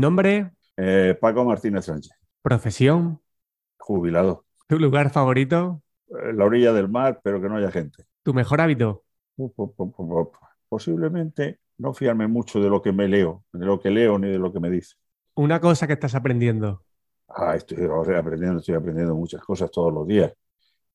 Nombre, Eh, Paco Martínez Sánchez, profesión, jubilado. tu lugar favorito, Eh, la orilla del mar, pero que no haya gente. tu mejor hábito. Posiblemente no fiarme mucho de lo que me leo, de lo que leo ni de lo que me dice. Una cosa que estás aprendiendo. Ah, estoy aprendiendo, estoy aprendiendo muchas cosas todos los días.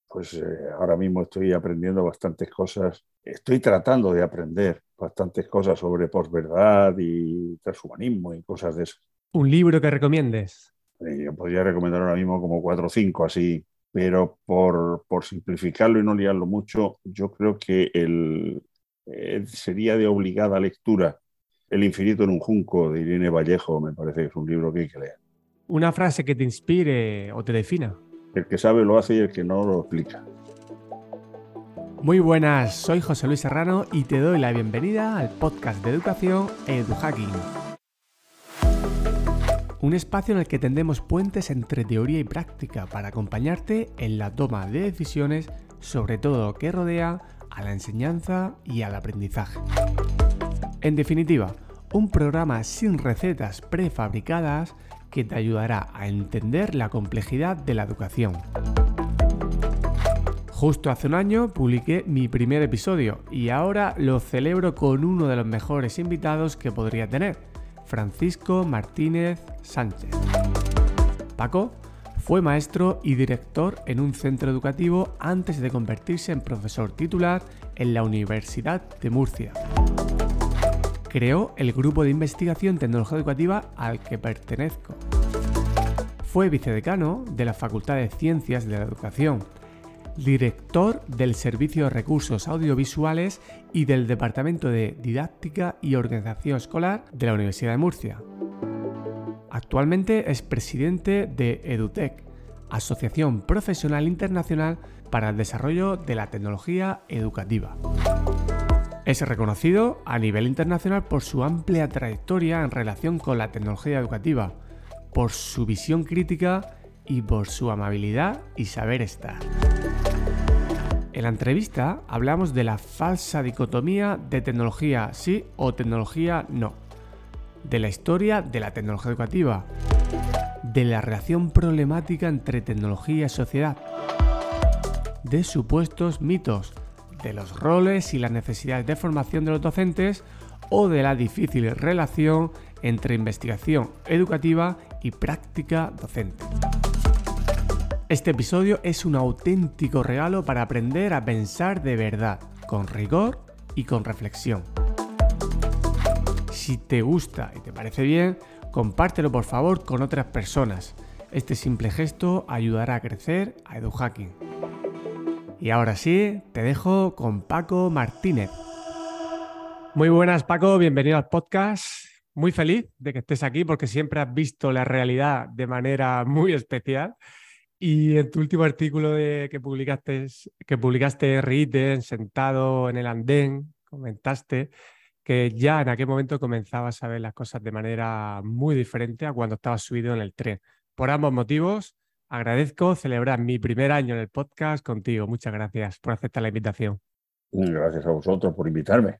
Pues eh, ahora mismo estoy aprendiendo bastantes cosas. Estoy tratando de aprender bastantes cosas sobre posverdad y transhumanismo y cosas de eso. Un libro que recomiendes. Eh, Yo podría recomendar ahora mismo como cuatro o cinco así, pero por, por simplificarlo y no liarlo mucho, yo creo que el, eh, sería de obligada lectura El infinito en un junco de Irene Vallejo, me parece que es un libro que hay que leer. Una frase que te inspire o te defina. El que sabe lo hace y el que no lo explica. Muy buenas, soy José Luis Serrano y te doy la bienvenida al podcast de educación EduHacking. Un espacio en el que tendemos puentes entre teoría y práctica para acompañarte en la toma de decisiones sobre todo lo que rodea a la enseñanza y al aprendizaje. En definitiva, un programa sin recetas prefabricadas que te ayudará a entender la complejidad de la educación. Justo hace un año publiqué mi primer episodio y ahora lo celebro con uno de los mejores invitados que podría tener, Francisco Martínez Sánchez. Paco fue maestro y director en un centro educativo antes de convertirse en profesor titular en la Universidad de Murcia. Creó el grupo de investigación tecnología educativa al que pertenezco. Fue vicedecano de la Facultad de Ciencias de la Educación, director del Servicio de Recursos Audiovisuales y del Departamento de Didáctica y Organización Escolar de la Universidad de Murcia. Actualmente es presidente de EduTech, Asociación Profesional Internacional para el Desarrollo de la Tecnología Educativa. Es reconocido a nivel internacional por su amplia trayectoria en relación con la tecnología educativa, por su visión crítica y por su amabilidad y saber estar. En la entrevista hablamos de la falsa dicotomía de tecnología sí o tecnología no, de la historia de la tecnología educativa, de la relación problemática entre tecnología y sociedad, de supuestos mitos, de los roles y las necesidades de formación de los docentes o de la difícil relación entre investigación educativa y práctica docente. Este episodio es un auténtico regalo para aprender a pensar de verdad, con rigor y con reflexión. Si te gusta y te parece bien, compártelo por favor con otras personas. Este simple gesto ayudará a crecer a EduHacking. Y ahora sí, te dejo con Paco Martínez. Muy buenas Paco, bienvenido al podcast. Muy feliz de que estés aquí porque siempre has visto la realidad de manera muy especial. Y en tu último artículo de, que publicaste, que publicaste sentado en el andén, comentaste que ya en aquel momento comenzabas a ver las cosas de manera muy diferente a cuando estabas subido en el tren. Por ambos motivos, agradezco celebrar mi primer año en el podcast contigo. Muchas gracias por aceptar la invitación. Gracias a vosotros por invitarme.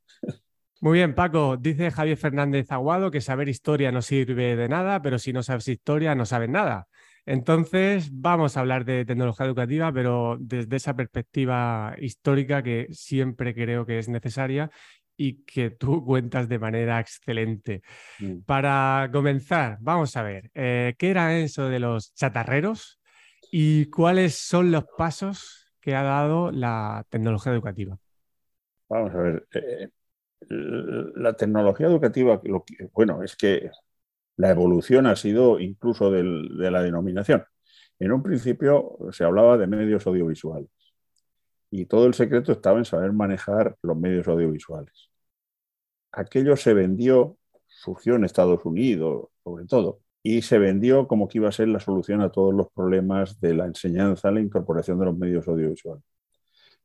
Muy bien, Paco. Dice Javier Fernández Aguado que saber historia no sirve de nada, pero si no sabes historia no sabes nada. Entonces, vamos a hablar de tecnología educativa, pero desde esa perspectiva histórica que siempre creo que es necesaria y que tú cuentas de manera excelente. Mm. Para comenzar, vamos a ver, eh, ¿qué era eso de los chatarreros y cuáles son los pasos que ha dado la tecnología educativa? Vamos a ver, eh, la tecnología educativa, lo que, bueno, es que la evolución ha sido incluso de la denominación. En un principio se hablaba de medios audiovisuales y todo el secreto estaba en saber manejar los medios audiovisuales. Aquello se vendió, surgió en Estados Unidos sobre todo, y se vendió como que iba a ser la solución a todos los problemas de la enseñanza, la incorporación de los medios audiovisuales.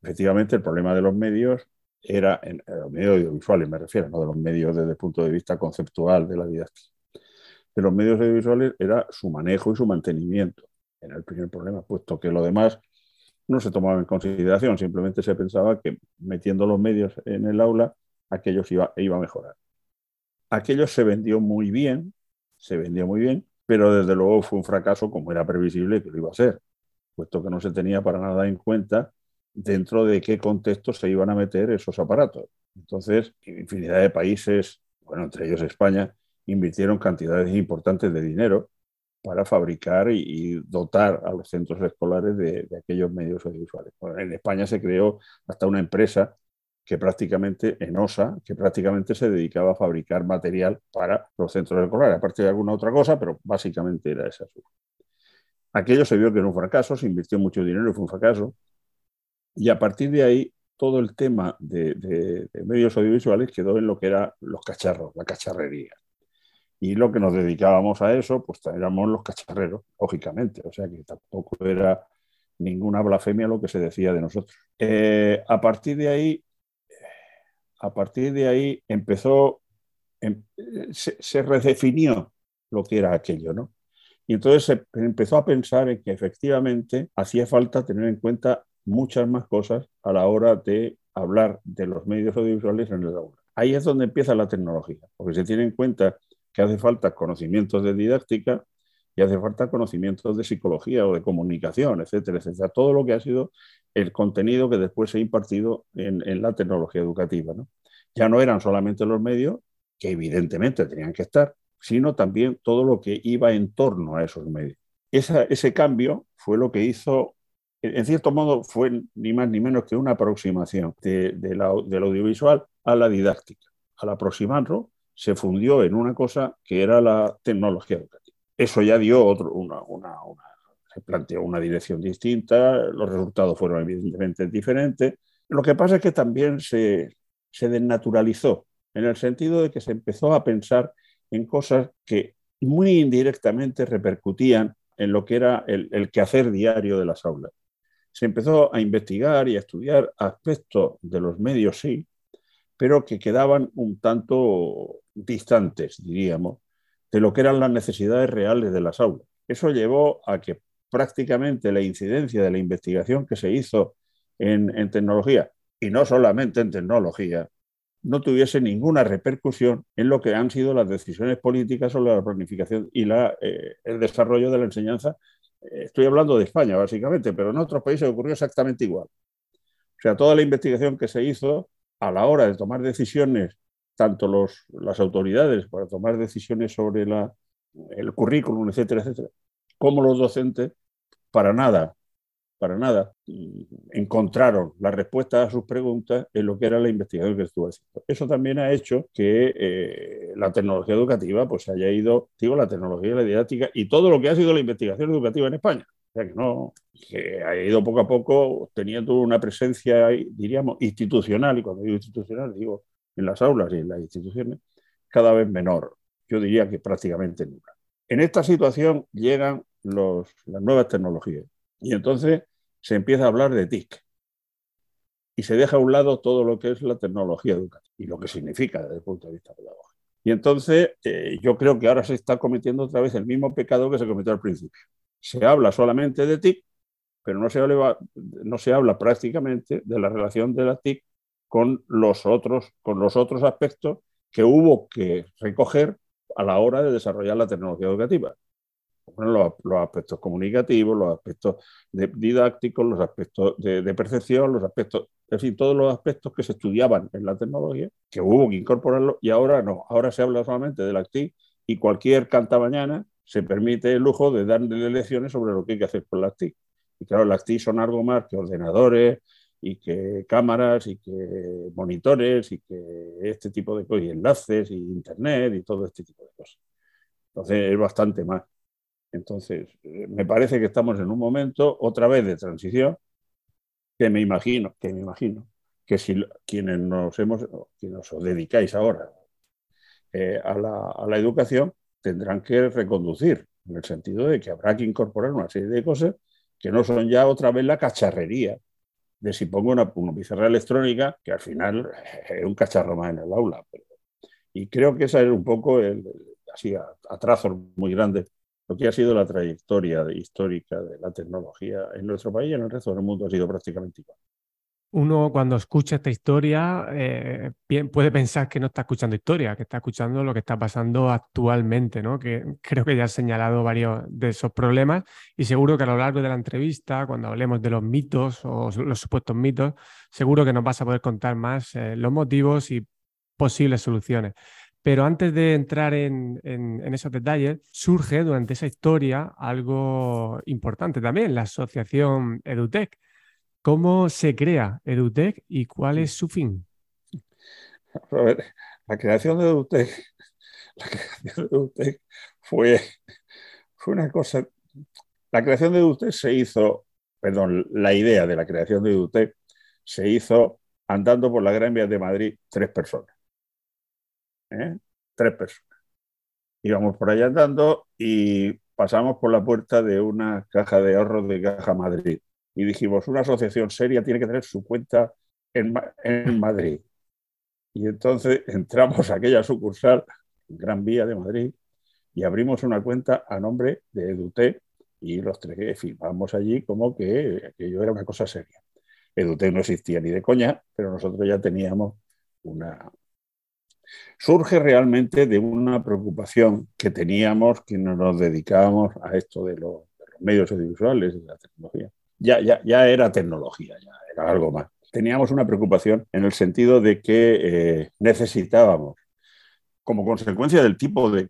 Efectivamente, el problema de los medios era, en, en los medios audiovisuales me refiero, no de los medios desde el punto de vista conceptual de la didáctica, de los medios audiovisuales era su manejo y su mantenimiento. Era el primer problema, puesto que lo demás no se tomaba en consideración, simplemente se pensaba que metiendo los medios en el aula, aquello iba, iba a mejorar. Aquello se vendió muy bien se vendió muy bien, pero desde luego fue un fracaso como era previsible que lo iba a ser, puesto que no se tenía para nada en cuenta dentro de qué contexto se iban a meter esos aparatos. Entonces, infinidad de países, bueno, entre ellos España, invirtieron cantidades importantes de dinero para fabricar y, dotar a los centros escolares de, aquellos medios audiovisuales. en España se creó hasta una empresa que prácticamente, en OSA, que prácticamente se dedicaba a fabricar material para los centros escolares, aparte de alguna otra cosa, pero básicamente era esa. Aquello se vio que era un fracaso, se invirtió mucho dinero y fue un fracaso. Y a partir de ahí, todo el tema de, medios audiovisuales quedó en lo que eran los cacharros, la cacharrería. Y lo que nos dedicábamos a eso, pues éramos los cacharreros, lógicamente. O sea que tampoco era ninguna blasfemia lo que se decía de nosotros. Eh, a partir de ahí, a partir de ahí empezó, em, se, se, redefinió lo que era aquello, ¿no? Y entonces se empezó a pensar en que efectivamente hacía falta tener en cuenta muchas más cosas a la hora de hablar de los medios audiovisuales en el aula. Ahí es donde empieza la tecnología, porque se tiene en cuenta que hace falta conocimientos de didáctica y hace falta conocimientos de psicología o de comunicación, etcétera, etcétera. Todo lo que ha sido el contenido que después se ha impartido en, la tecnología educativa. Ya no eran solamente los medios, que evidentemente tenían que estar, sino también todo lo que iba en torno a esos medios. ese cambio fue lo que hizo en cierto modo fue ni más ni menos que una aproximación de, del audiovisual a la didáctica. Al aproximarlo, se fundió en una cosa que era la tecnología educativa. Eso ya dio otro, una, se planteó una dirección distinta, los resultados fueron evidentemente diferentes. Lo que pasa es que también se, se desnaturalizó, en el sentido de que se empezó a pensar en cosas que muy indirectamente repercutían en lo que era el, el quehacer diario de las aulas se empezó a investigar y a estudiar aspectos de los medios, sí, pero que quedaban un tanto distantes, diríamos, de lo que eran las necesidades reales de las aulas. Eso llevó a que prácticamente la incidencia de la investigación que se hizo en, tecnología, y no solamente en tecnología, no tuviese ninguna repercusión en lo que han sido las decisiones políticas sobre la planificación y eh, el desarrollo de la enseñanza Estoy hablando de España, básicamente, pero en otros países ocurrió exactamente igual. O sea, toda la investigación que se hizo a la hora de tomar decisiones, tanto los, las autoridades para tomar decisiones sobre la, el currículum, etcétera, etcétera, como los docentes, para nada para nada, encontraron la respuesta a sus preguntas en lo que era la investigación que estuvo haciendo. Eso también ha hecho que eh, la tecnología educativa pues haya ido, digo, la tecnología, la didáctica y todo lo que ha sido la investigación educativa en España. O sea que no, que ha ido poco a poco teniendo una presencia, diríamos, institucional, y cuando digo institucional digo en las aulas y en las instituciones, cada vez menor. Yo diría que prácticamente nula. En esta situación llegan los, las nuevas tecnologías. Y entonces se empieza a hablar de TIC y se deja a un lado todo lo que es la tecnología educativa y lo que significa desde el punto de vista pedagógico. Y entonces eh, yo creo que ahora se está cometiendo otra vez el mismo pecado que se cometió al principio. Se habla solamente de TIC, pero no se habla, no se habla prácticamente de la relación de la TIC con los, otros, con los otros aspectos que hubo que recoger a la hora de desarrollar la tecnología educativa. Los, aspectos comunicativos, los aspectos didácticos, los aspectos de, percepción, los aspectos, en fin, todos los aspectos que se estudiaban en la tecnología, que hubo que incorporarlo y ahora no, ahora se habla solamente de la actividad y cualquier canta mañana se permite el lujo de darle lecciones sobre lo que hay que hacer con la TIC. Y claro, las TIC son algo más que ordenadores y que cámaras y que monitores y que este tipo de cosas, y enlaces y internet y todo este tipo de cosas. Entonces es bastante más. Entonces, eh, me parece que estamos en un momento otra vez de transición que me imagino, que me imagino que si quienes nos hemos, quienes os dedicáis ahora eh, a, la, a, la, educación tendrán que reconducir, en el sentido de que habrá que incorporar una serie de cosas que no son ya otra vez la cacharrería de si pongo una, pizarra electrónica, que al final es un cacharro más en el aula. y creo que esa es un poco, el, así a, a trazos muy grandes, lo que ha sido la trayectoria histórica de la tecnología en nuestro país y en el resto del mundo ha sido prácticamente igual. Uno cuando escucha esta historia eh, puede pensar que no está escuchando historia, que está escuchando lo que está pasando actualmente, ¿no? Que creo que ya has señalado varios de esos problemas y seguro que a lo largo de la entrevista, cuando hablemos de los mitos o los supuestos mitos, seguro que nos vas a poder contar más eh, los motivos y posibles soluciones. Pero antes de entrar en, en, esos detalles, surge durante esa historia algo importante también, la asociación EduTech. ¿Cómo se crea EduTech y cuál es su fin? A ver, la creación de EduTech, la creación de EduTech fue, fue una cosa. La creación de EduTech se hizo, perdón, la idea de la creación de EduTech se hizo andando por la Gran Vía de Madrid tres personas. ¿eh? tres personas. Íbamos por allá andando y pasamos por la puerta de una caja de ahorros de Caja Madrid. Y dijimos, una asociación seria tiene que tener su cuenta en, en Madrid. Y entonces entramos a aquella sucursal, Gran Vía de Madrid, y abrimos una cuenta a nombre de Edute y los tres firmamos allí como que aquello era una cosa seria. Edute no existía ni de coña, pero nosotros ya teníamos una, surge realmente de una preocupación que teníamos que nos dedicábamos a esto de los, medios audiovisuales y de la tecnología. Ya, ya, ya era tecnología, ya era algo más. Teníamos una preocupación en el sentido de que eh, necesitábamos, como consecuencia del tipo de,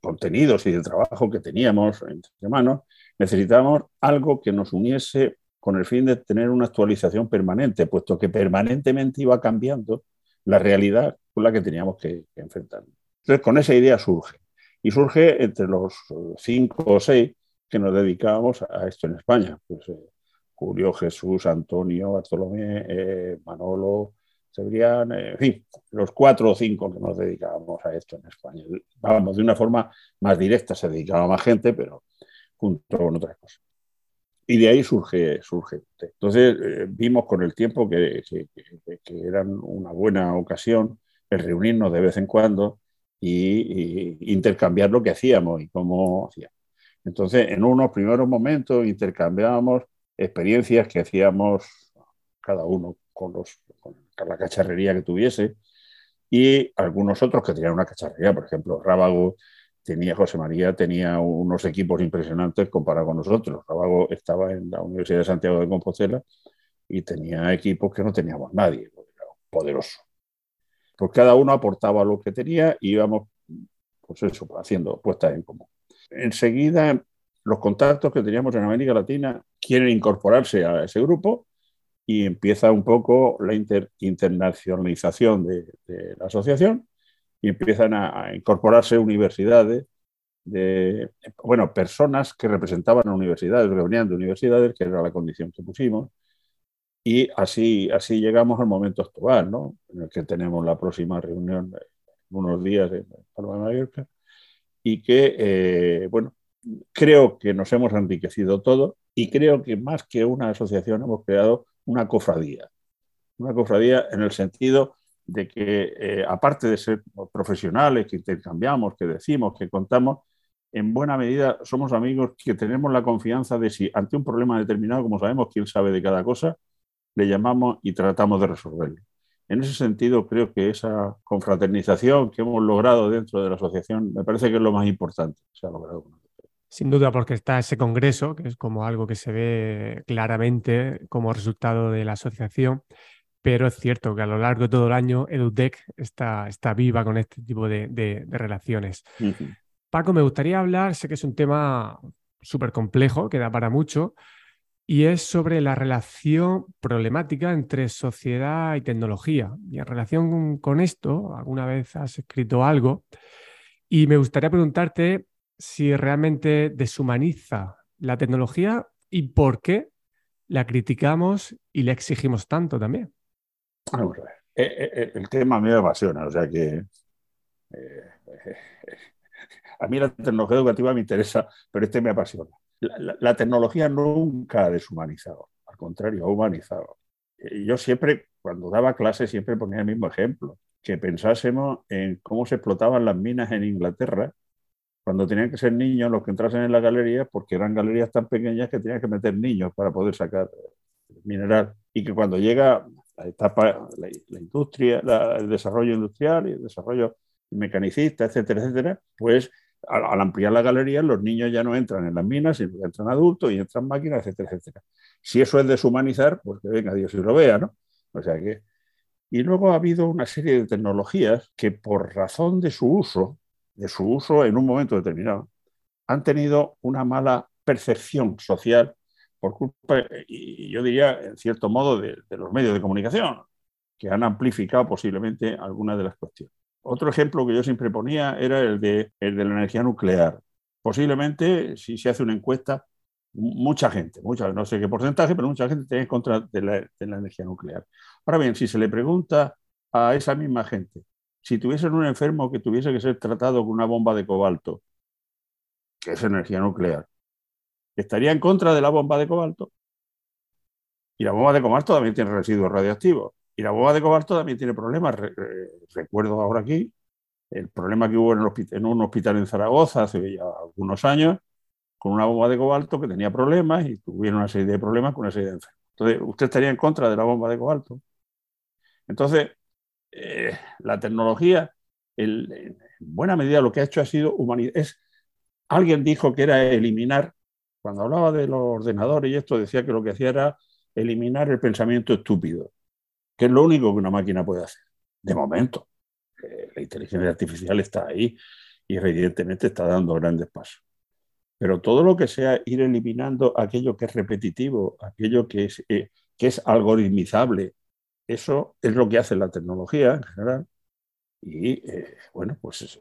contenidos y de trabajo que teníamos entre manos, necesitábamos algo que nos uniese con el fin de tener una actualización permanente, puesto que permanentemente iba cambiando la realidad con la que teníamos que, enfrentar. Entonces, con esa idea surge. Y surge entre los cinco o seis que nos dedicábamos a esto en España. Pues, eh, Julio, Jesús, Antonio, Bartolomé, eh, Manolo, Sebrián, eh, en fin, los cuatro o cinco que nos dedicábamos a esto en España. Vamos, de una forma más directa se dedicaba más gente, pero junto con otras cosas. Y de ahí surge, surge. Entonces vimos con el tiempo que, que, eran una buena ocasión el reunirnos de vez en cuando y, intercambiar lo que hacíamos y cómo hacíamos. Entonces, en unos primeros momentos intercambiábamos experiencias que hacíamos cada uno con, los, la cacharrería que tuviese y algunos otros que tenían una cacharrería, por ejemplo, Rábago tenía José María tenía unos equipos impresionantes comparado con nosotros. Rábago estaba en la Universidad de Santiago de Compostela y tenía equipos que no teníamos nadie, poderoso. Pues cada uno aportaba lo que tenía y íbamos, pues eso, haciendo puestas en común. Enseguida, los contactos que teníamos en América Latina quieren incorporarse a ese grupo y empieza un poco la internacionalización de la asociación y empiezan a, incorporarse universidades de, bueno, personas que representaban universidades, que venían de universidades, que era la condición que pusimos, y así, así llegamos al momento actual, ¿no? En el que tenemos la próxima reunión en unos días en Palma de Mallorca, y que, eh, bueno, creo que nos hemos enriquecido todo y creo que más que una asociación hemos creado una cofradía. Una cofradía en el sentido de que, eh, aparte de ser profesionales, que intercambiamos, que decimos, que contamos, en buena medida somos amigos que tenemos la confianza de si ante un problema determinado, como sabemos quién sabe de cada cosa, le llamamos y tratamos de resolverlo. En ese sentido, creo que esa confraternización que hemos logrado dentro de la asociación me parece que es lo más importante que se ha logrado. Sin duda, porque está ese congreso, que es como algo que se ve claramente como resultado de la asociación pero es cierto que a lo largo de todo el año EduTech está, está viva con este tipo de, relaciones. Paco, me gustaría hablar, sé que es un tema súper complejo, que da para mucho, y es sobre la relación problemática entre sociedad y tecnología. Y en relación con esto, alguna vez has escrito algo, y me gustaría preguntarte si realmente deshumaniza la tecnología y por qué la criticamos y le exigimos tanto también. Vamos a ver. Eh, eh, eh, el tema me apasiona, o sea que a mí la tecnología educativa me interesa, pero este me apasiona. La, tecnología nunca ha deshumanizado, al contrario, ha humanizado. Yo siempre, cuando daba clases, siempre ponía el mismo ejemplo, que pensásemos en cómo se explotaban las minas en Inglaterra cuando tenían que ser niños los que entrasen en la galería, porque eran galerías tan pequeñas que tenían que meter niños para poder sacar mineral, y que cuando llega la etapa, la, industria, el desarrollo industrial y el desarrollo mecanicista, etcétera, etcétera, pues al, ampliar la galería los niños ya no entran en las minas, sino que entran adultos y entran máquinas, etcétera, etcétera. Si eso es deshumanizar, pues que venga Dios y lo vea, ¿no? O sea que... Y luego ha habido una serie de tecnologías que por razón de su uso, de su uso en un momento determinado, han tenido una mala percepción social por culpa, y yo diría, en cierto modo, de, los medios de comunicación, que han amplificado posiblemente algunas de las cuestiones. Otro ejemplo que yo siempre ponía era el de, el de la energía nuclear. Posiblemente, si se hace una encuesta, mucha gente, mucha, no sé qué porcentaje, pero mucha gente está en contra de la, de la, energía nuclear. Ahora bien, si se le pregunta a esa misma gente, si tuviesen un enfermo que tuviese que ser tratado con una bomba de cobalto, que es energía nuclear, estaría en contra de la bomba de cobalto. Y la bomba de cobalto también tiene residuos radioactivos. Y la bomba de cobalto también tiene problemas. recuerdo ahora aquí el problema que hubo en, un hospital en Zaragoza hace ya algunos años con una bomba de cobalto que tenía problemas y tuvieron una serie de problemas con una serie de enfermos. Entonces, ¿usted estaría en contra de la bomba de cobalto? Entonces, eh, la tecnología, en buena medida lo que ha hecho ha sido humanizar. alguien dijo que era eliminar cuando hablaba de los ordenadores y esto, decía que lo que hacía era eliminar el pensamiento estúpido, que es lo único que una máquina puede hacer, de momento. Eh, la inteligencia artificial está ahí y evidentemente está dando grandes pasos. Pero todo lo que sea ir eliminando aquello que es repetitivo, aquello que es, eh, que es algoritmizable, eso es lo que hace la tecnología en general. Y eh, bueno, pues.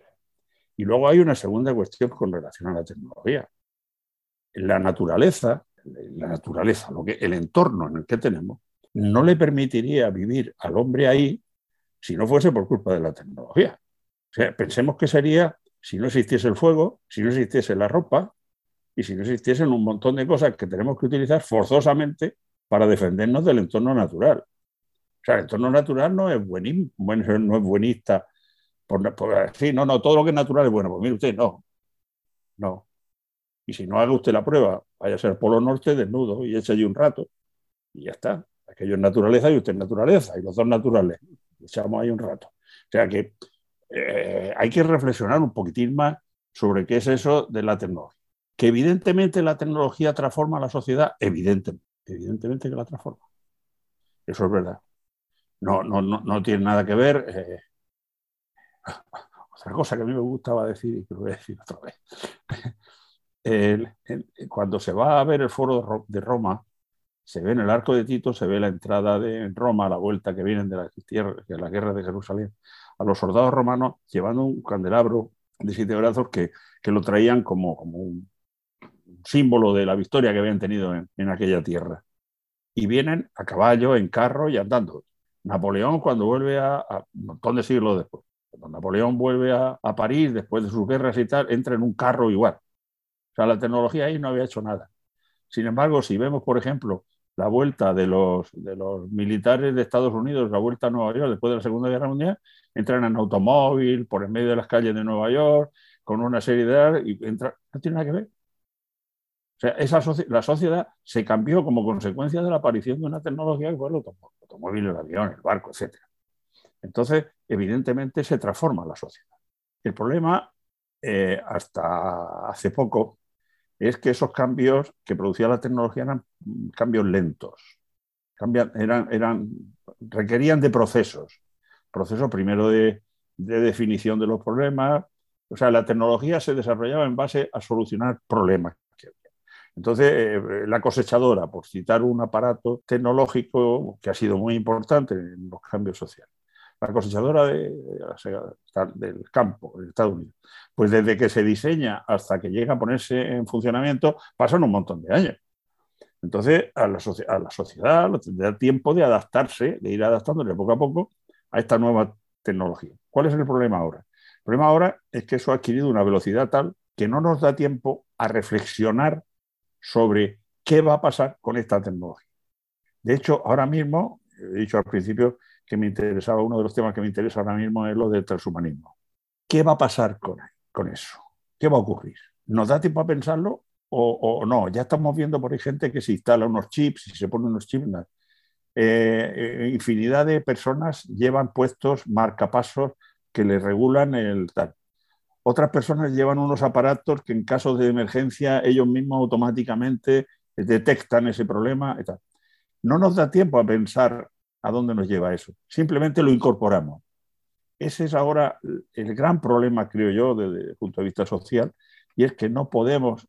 Y luego hay una segunda cuestión con relación a la tecnología la naturaleza, la naturaleza, lo que, el entorno en el que tenemos, no le permitiría vivir al hombre ahí si no fuese por culpa de la tecnología. O sea, pensemos que sería si no existiese el fuego, si no existiese la ropa y si no existiesen un montón de cosas que tenemos que utilizar forzosamente para defendernos del entorno natural. O sea, el entorno natural no es, no es buenista. Por, por, sí, no, no, todo lo que es natural es bueno. Pues mire usted, no. No. Y si no haga usted la prueba, vaya a ser Polo Norte desnudo y eche allí un rato. Y ya está. Aquello es naturaleza y usted es naturaleza. Y los dos naturales. Echamos ahí un rato. O sea que eh, hay que reflexionar un poquitín más sobre qué es eso de la tecnología. Que evidentemente la tecnología transforma la sociedad, evidentemente, evidentemente que la transforma. Eso es verdad. No, no, no, no tiene nada que ver. Eh, otra cosa que a mí me gustaba decir y que lo voy a decir otra vez cuando se va a ver el foro de Roma, se ve en el arco de Tito, se ve la entrada de Roma, la vuelta que vienen de la, de guerra de Jerusalén, a los soldados romanos llevando un candelabro de siete brazos que, que lo traían como, como un símbolo de la victoria que habían tenido en, aquella tierra. Y vienen a caballo, en carro y andando. Napoleón, cuando vuelve a, un montón de siglos después, cuando Napoleón vuelve a, a París después de sus guerras y tal, entra en un carro igual. O sea, la tecnología ahí no había hecho nada. Sin embargo, si vemos, por ejemplo, la vuelta de los, de los militares de Estados Unidos, la vuelta a Nueva York después de la Segunda Guerra Mundial, entran en automóvil, por en medio de las calles de Nueva York, con una serie de... y entra, no tiene nada que ver. O sea, esa la sociedad se cambió como consecuencia de la aparición de una tecnología que fue el automóvil, el avión, el barco, etc. Entonces, evidentemente se transforma la sociedad. El problema, eh, hasta hace poco, es que esos cambios que producía la tecnología eran cambios lentos, eran, requerían de procesos, procesos primero de, definición de los problemas, o sea, la tecnología se desarrollaba en base a solucionar problemas. Entonces, eh, la cosechadora, por citar un aparato tecnológico que ha sido muy importante en los cambios sociales la cosechadora de, del campo en Estados Unidos. Pues desde que se diseña hasta que llega a ponerse en funcionamiento pasan un montón de años. Entonces, a la, a la sociedad tiempo de adaptarse, de ir adaptándole poco a poco a esta nueva tecnología. ¿Cuál es el problema ahora? El problema ahora es que eso ha adquirido una velocidad tal que no nos da tiempo a reflexionar sobre qué va a pasar con esta tecnología. De hecho, ahora mismo, he dicho al principio que me interesaba, uno de los temas que me interesa ahora mismo es lo del transhumanismo. ¿Qué va a pasar con, con eso? ¿Qué va a ocurrir? ¿Nos da tiempo a pensarlo o, no. Ya estamos viendo por ahí gente que se instala unos chips y se pone unos chips. Eh, eh, infinidad de personas llevan puestos marcapasos que les regulan el tal. Otras personas llevan unos aparatos que en caso de emergencia ellos mismos automáticamente detectan ese problema. No nos da tiempo a pensar a dónde nos lleva eso. Simplemente lo incorporamos. Ese es ahora el gran problema, creo yo, desde el punto de vista social, y es que no podemos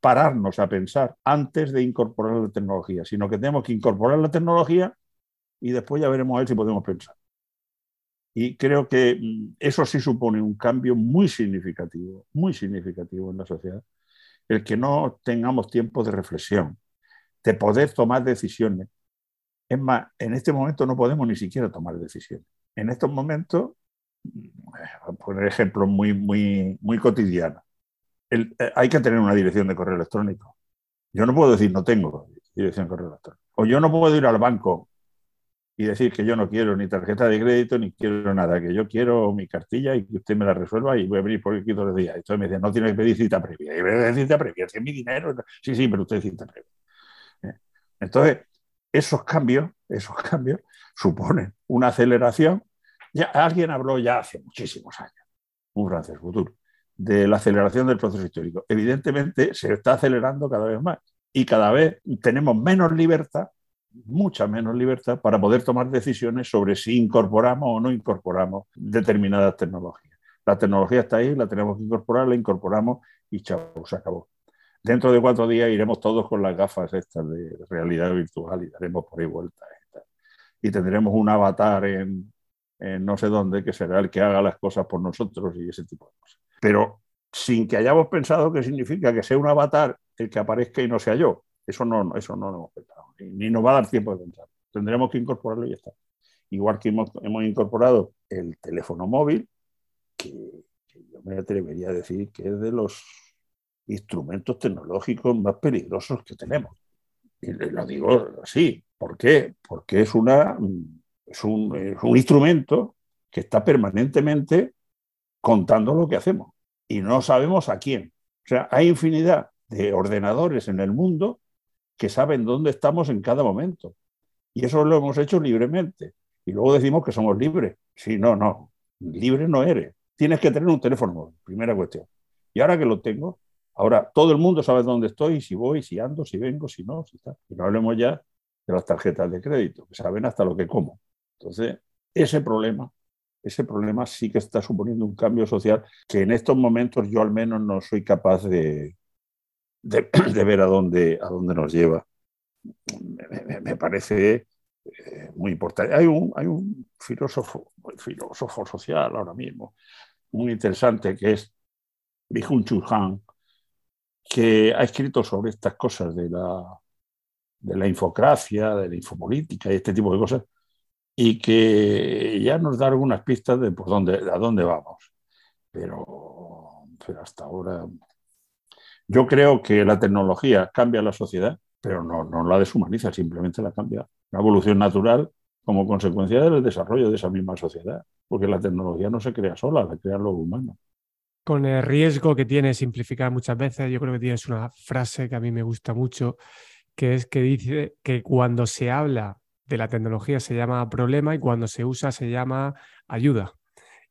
pararnos a pensar antes de incorporar la tecnología, sino que tenemos que incorporar la tecnología y después ya veremos a ver si podemos pensar. Y creo que mm, eso sí supone un cambio muy significativo, muy significativo en la sociedad, el que no tengamos tiempo de reflexión, de poder tomar decisiones. Es más, en este momento no podemos ni siquiera tomar decisiones. En estos momentos, mm, poner ejemplos muy, muy, muy cotidianos, eh, hay que tener una dirección de correo electrónico. Yo no puedo decir no tengo dirección de correo electrónico. O yo no puedo ir al banco y decir que yo no quiero ni tarjeta de crédito ni quiero nada, que yo quiero mi cartilla y que usted me la resuelva y voy a venir por aquí todos los días. Entonces me dice, no tiene que pedir cita previa. Y me cita previa, si es mi dinero. Sí, sí, pero usted cita previa. Eh, entonces, esos cambios, esos cambios suponen una aceleración. Ya, alguien habló ya hace muchísimos años, un francés futuro, de la aceleración del proceso histórico. Evidentemente se está acelerando cada vez más y cada vez tenemos menos libertad, mucha menos libertad para poder tomar decisiones sobre si incorporamos o no incorporamos determinadas tecnologías. La tecnología está ahí, la tenemos que incorporar, la incorporamos y chao, se acabó. Dentro de cuatro días iremos todos con las gafas estas de realidad virtual y daremos por ahí vueltas. Y tendremos un avatar en, no sé dónde que será el que haga las cosas por nosotros y ese tipo de cosas pero sin que hayamos pensado que significa que sea un avatar el que aparezca y no sea yo. Eso no, eso no lo hemos pensado, ni, nos va a dar tiempo de pensar. Tendremos que incorporarlo y ya está. Igual que hemos, incorporado el teléfono móvil, que, yo me atrevería a decir que es de los instrumentos tecnológicos más peligrosos que tenemos. Y lo digo así. ¿Por qué? Porque es, una, es, un, un instrumento que está permanentemente contando lo que hacemos y no sabemos a quién. O sea, hay infinidad de ordenadores en el mundo que saben dónde estamos en cada momento. Y eso lo hemos hecho libremente. Y luego decimos que somos libres. Sí, no, no. Libre no eres. Tienes que tener un teléfono primera cuestión. Y ahora que lo tengo, ahora todo el mundo sabe dónde estoy, si voy, si ando, si vengo, si no, si está. Y no hablemos ya de las tarjetas de crédito, que saben hasta lo que como. Entonces, ese problema ese problema sí que está suponiendo un cambio social que en estos momentos yo al menos no soy capaz de, de, ver a dónde, a dónde nos lleva. Me, parece eh, muy importante. Hay un, hay un filósofo, filósofo social ahora mismo, muy interesante, que es Bijun Chu Han, que ha escrito sobre estas cosas de la, de la infocracia, de la infopolítica y este tipo de cosas, y que ya nos da algunas pistas de por dónde, a dónde vamos. Pero, pero hasta ahora yo creo que la tecnología cambia la sociedad, pero no, no la deshumaniza, simplemente la cambia. Una evolución natural como consecuencia del desarrollo de esa misma sociedad, porque la tecnología no se crea sola, la crea lo humano. Con el riesgo que tiene simplificar muchas veces, yo creo que tienes una frase que a mí me gusta mucho, que es que dice que cuando se habla de la tecnología se llama problema y cuando se usa se llama ayuda.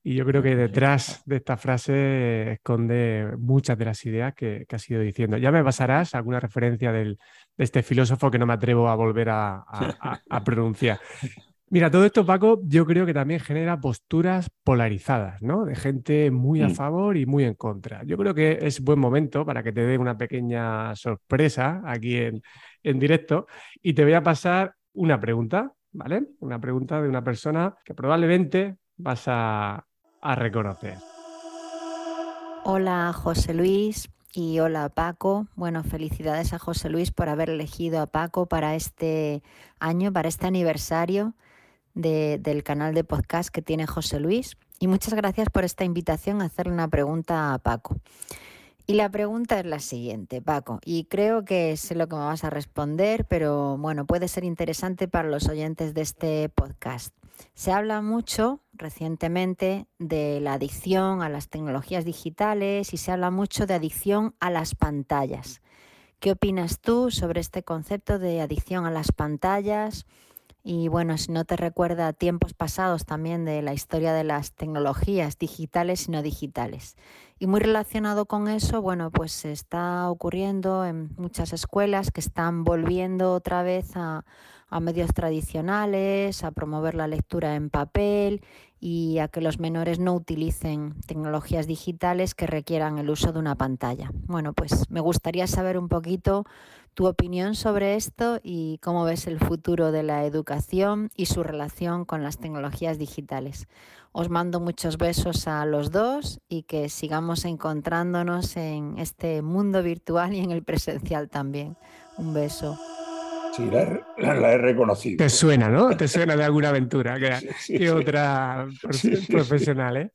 Y yo creo que detrás de esta frase esconde muchas de las ideas que, has ido diciendo. Ya me pasarás alguna referencia de este filósofo que no me atrevo a volver a, pronunciar. Mira, todo esto, Paco, yo creo que también genera posturas polarizadas, ¿no? De gente muy a mm. favor y muy en contra. Yo creo que es buen momento para que te dé una pequeña sorpresa aquí en, en directo y te voy a pasar una pregunta, ¿vale? Una pregunta de una persona que probablemente vas a, reconocer. Hola José Luis y hola Paco. Bueno, felicidades a José Luis por haber elegido a Paco para este año, para este aniversario del canal de podcast que tiene José Luis. Y muchas gracias por esta invitación a hacerle una pregunta a Paco. Y la pregunta es la siguiente, Paco, y creo que sé lo que me vas a responder, pero bueno, puede ser interesante para los oyentes de este podcast. Se habla mucho recientemente de la adicción a las tecnologías digitales y se habla mucho de adicción a las pantallas. ¿Qué opinas tú sobre este concepto de adicción a las pantallas? Y bueno, si no te recuerda tiempos pasados también de la historia de las tecnologías digitales y no digitales. Y muy relacionado con eso, bueno, pues está ocurriendo en muchas escuelas que están volviendo otra vez a medios tradicionales, a promover la lectura en papel y a que los menores no utilicen tecnologías digitales que requieran el uso de una pantalla. Bueno, pues me gustaría saber un poquito tu opinión sobre esto y cómo ves el futuro de la educación y su relación con las tecnologías digitales. Os mando muchos besos a los dos y que sigamos encontrándonos en este mundo virtual y en el presencial también. Un beso. Sí, la he, reconocido. Te suena, ¿no? Te suena de alguna aventura que, otra profesional, ¿eh?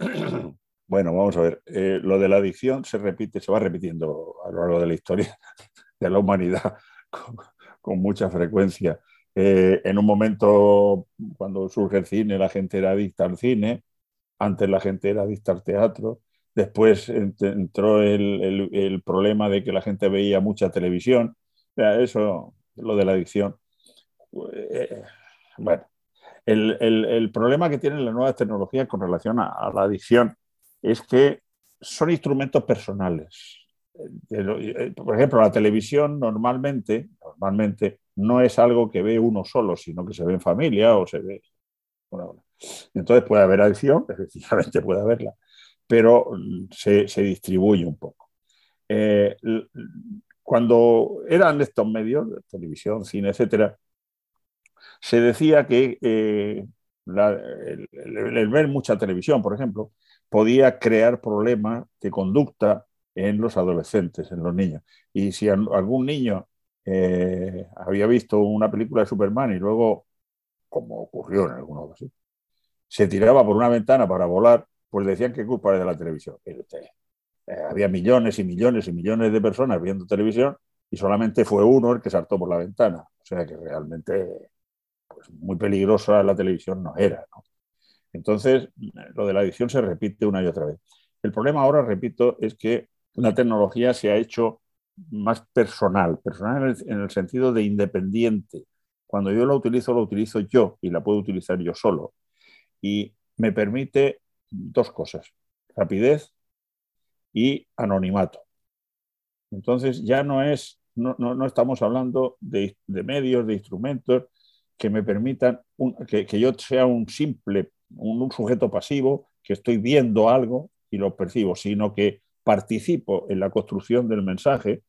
Bueno, vamos a ver. Eh, lo de la adicción se repite, se va repitiendo a lo largo de la historia de la humanidad con, mucha frecuencia. Eh, en un momento, cuando surge el cine, la gente era adicta al cine, antes la gente era adicta al teatro, después entró el, problema de que la gente veía mucha televisión, eso, lo de la adicción. Eh, bueno, el, problema que tienen las nuevas tecnologías con relación a la adicción es que son instrumentos personales por ejemplo, la televisión normalmente, normalmente no es algo que ve uno solo, sino que se ve en familia o se ve. entonces puede haber adicción, efectivamente puede haberla, pero se, distribuye un poco. Eh, cuando eran estos medios, televisión, cine, etcétera, se decía que eh, el ver mucha televisión, por ejemplo, podía crear problemas de conducta en los adolescentes, en los niños. Y si algún niño eh, había visto una película de Superman y luego, como ocurrió en algunos casos, se tiraba por una ventana para volar, pues decían que culpa era de la televisión. Eh, había millones y millones y millones de personas viendo televisión y solamente fue uno el que saltó por la ventana. O sea que realmente pues, muy peligrosa la televisión no era. Entonces, lo de la adicción se repite una y otra vez. El problema ahora, repito, es que una tecnología se ha hecho más personal, personal en el, sentido de independiente. Cuando yo la utilizo, lo utilizo yo y la puedo utilizar yo solo. Y me permite dos cosas, rapidez y anonimato. Entonces ya no es, no, no, estamos hablando de, medios, de instrumentos que me permitan que, yo sea un simple, un sujeto pasivo, que estoy viendo algo y lo percibo, sino que participo en la construcción del mensaje,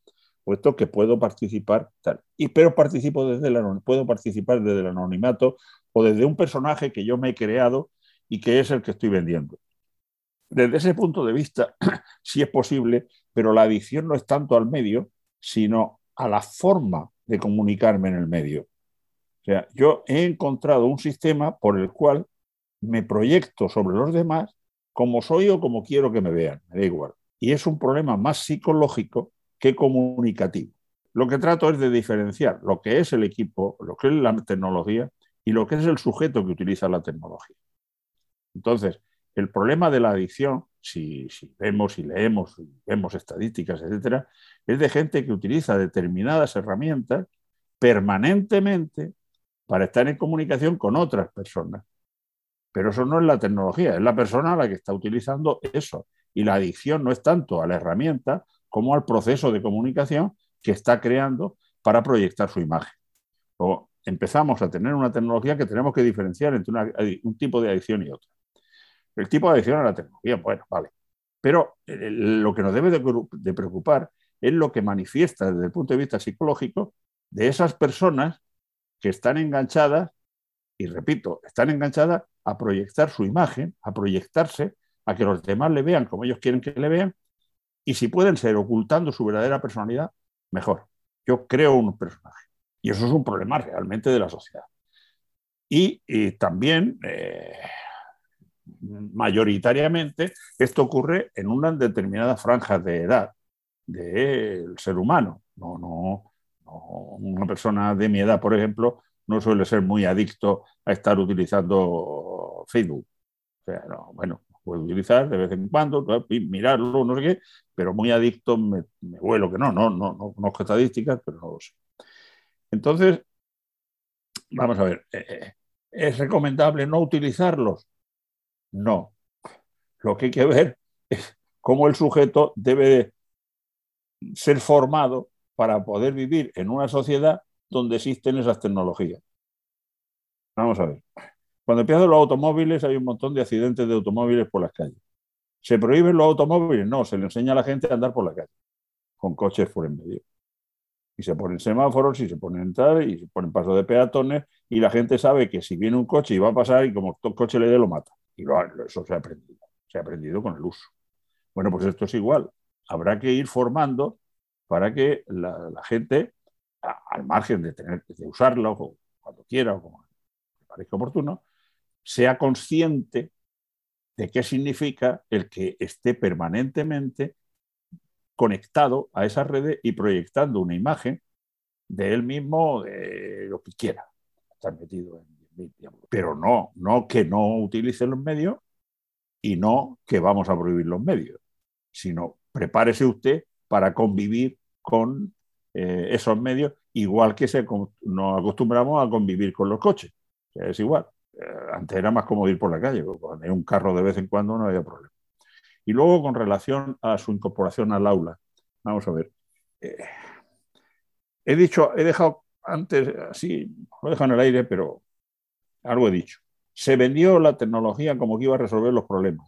puesto que puedo participar tal. Y pero participo desde el, puedo participar desde el anonimato o desde un personaje que yo me he creado y que es el que estoy vendiendo. Desde ese punto de vista, sí es posible, pero la adicción no es tanto al medio, sino a la forma de comunicarme en el medio. O sea, yo he encontrado un sistema por el cual me proyecto sobre los demás como soy o como quiero que me vean, me da igual y es un problema más psicológico que comunicativo. Lo que trato es de diferenciar lo que es el equipo, lo que es la tecnología y lo que es el sujeto que utiliza la tecnología. Entonces, el problema de la adicción, si, vemos y leemos, y vemos estadísticas, etcétera, es de gente que utiliza determinadas herramientas permanentemente para estar en comunicación con otras personas. Pero eso no es la tecnología, es la persona la que está utilizando eso y la adicción no es tanto a la herramienta como al proceso de comunicación que está creando para proyectar su imagen. O empezamos a tener una tecnología que tenemos que diferenciar entre un tipo de adicción y otra. El tipo de adicción a la tecnología, bueno, vale. Pero eh, lo que nos debe de preocupar es lo que manifiesta desde el punto de vista psicológico de esas personas que están enganchadas, y repito, están enganchadas a proyectar su imagen, a proyectarse a que los demás le vean como ellos quieren que le vean, y si pueden ser ocultando su verdadera personalidad, mejor. Yo creo un personaje. Y eso es un problema realmente de la sociedad. Y, también, eh, mayoritariamente, esto ocurre en una determinada franja de edad del ser humano. No, no, no, una persona de mi edad, por ejemplo, no suele ser muy adicto a estar utilizando Facebook. O sea, no, bueno, puedo utilizar de vez en cuando, mirarlo, no sé qué, pero muy adicto me, me vuelo que no, no, no, no conozco estadísticas, pero no lo sé. Entonces, vamos a ver, eh, eh, ¿es recomendable no utilizarlos? No. Lo que hay que ver es cómo el sujeto debe ser formado para poder vivir en una sociedad donde existen esas tecnologías. Vamos a ver. Cuando empiezan los automóviles hay un montón de accidentes de automóviles por las calles. ¿Se prohíben los automóviles? No, se le enseña a la gente a andar por la calle, con coches por en medio. Y se ponen semáforos, y se ponen tal, y se ponen pasos de peatones, y la gente sabe que si viene un coche y va a pasar, y como todo coche le dé, lo mata. Y eso se ha aprendido. Se ha aprendido con el uso. Bueno, pues esto es igual. Habrá que ir formando para que la, gente, al margen de tener de usarlo cuando quiera o como le parezca oportuno, sea consciente de qué significa el que esté permanentemente conectado a esa red y proyectando una imagen de él mismo, de lo que quiera, estar metido en, pero no, no que no utilice los medios y no que vamos a prohibir los medios, sino prepárese usted para convivir con eh, esos medios, igual que se, nos acostumbramos a convivir con los coches. es igual. Eh, antes era más cómodo ir por la calle, cuando hay un carro de vez en cuando no había problema. Y luego, con relación a su incorporación al aula, vamos a ver. Eh, he dicho, he dejado antes, así, lo he dejado en el aire, pero algo he dicho. Se vendió la tecnología como que iba a resolver los problemas.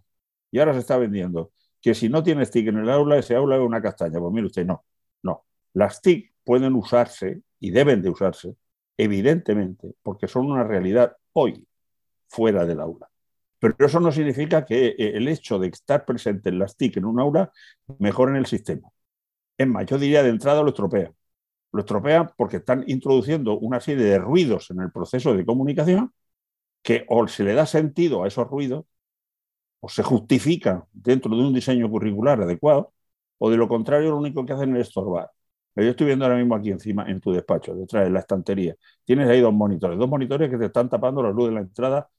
Y ahora se está vendiendo que si no tiene stick en el aula, ese aula es una castaña. Pues mire usted, no, no. Las TIC pueden usarse y deben de usarse, evidentemente, porque son una realidad hoy fuera del aula. Pero eso no significa que eh, el hecho de estar presente en las TIC en un aula mejore en el sistema. Es más, yo diría de entrada lo estropea. Lo estropea porque están introduciendo una serie de ruidos en el proceso de comunicación que o se le da sentido a esos ruidos o se justifican dentro de un diseño curricular adecuado o de lo contrario lo único que hacen es estorbar. Yo estoy viendo ahora mismo aquí encima en tu despacho, detrás de la estantería. Tienes ahí dos monitores, dos monitores que te están tapando la luz de la entrada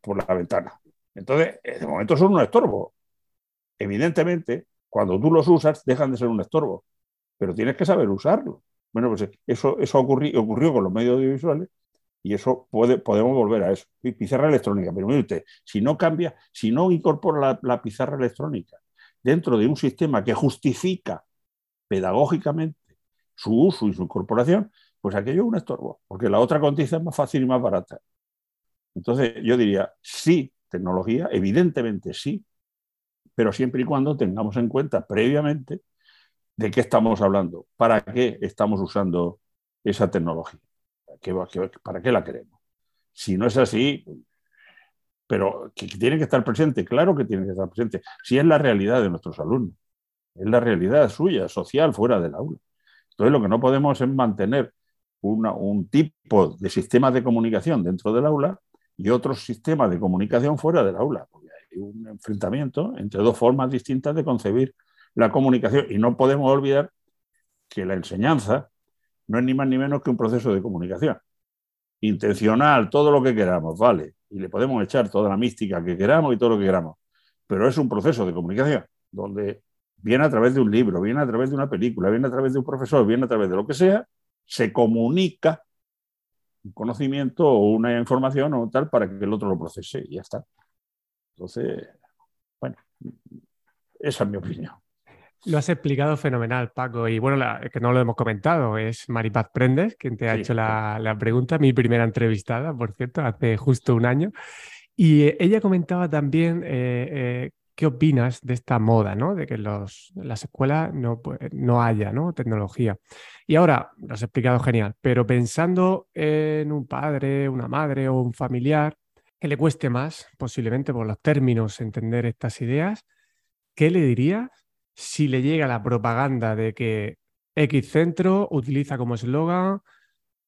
por la ventana. Entonces, de momento son un estorbo. Evidentemente, cuando tú los usas, dejan de ser un estorbo, pero tienes que saber usarlo. Bueno, pues eso, eso ocurrió, ocurrió con los medios audiovisuales y eso puede, podemos volver a eso. Pizarra electrónica, pero mire usted, si no cambia, si no incorpora la pizarra electrónica dentro de un sistema que justifica pedagógicamente su uso y su incorporación, pues aquello es un estorbo, porque la otra condición es más fácil y más barata. Entonces, yo diría, sí, tecnología, evidentemente sí, pero siempre y cuando tengamos en cuenta previamente de qué estamos hablando, para qué estamos usando esa tecnología, para qué la queremos. Si no es así, pero que tiene que estar presente, claro que tiene que estar presente, si es la realidad de nuestros alumnos, es la realidad suya, social, fuera del aula. Entonces, lo que no podemos es mantener un tipo de sistemas de comunicación dentro del aula y otros sistemas de comunicación fuera del aula, porque hay un enfrentamiento entre dos formas distintas de concebir la comunicación. Y no podemos olvidar que la enseñanza no es ni más ni menos que un proceso de comunicación. Intencional, todo lo que queramos, vale, y le podemos echar toda la mística que queramos y todo lo que queramos, pero es un proceso de comunicación donde viene a través de un libro, viene a través de una película, viene a través de un profesor, viene a través de lo que sea, se comunica un conocimiento o una información o tal para que el otro lo procese y ya está. Entonces, bueno, esa es mi opinión. Lo has explicado fenomenal, Paco. Y bueno, que no lo hemos comentado, es Maripaz Prendes quien te ha hecho la, la, pregunta, mi primera entrevistada, por cierto, hace justo un año. Y eh, ella comentaba también eh, eh, ¿Qué opinas de esta moda, ¿no? de que los, las escuelas no, no haya ¿no? tecnología? Y ahora, lo has explicado genial, pero pensando en un padre, una madre o un familiar que le cueste más, posiblemente por los términos, entender estas ideas, ¿qué le dirías si le llega la propaganda de que X centro utiliza como eslogan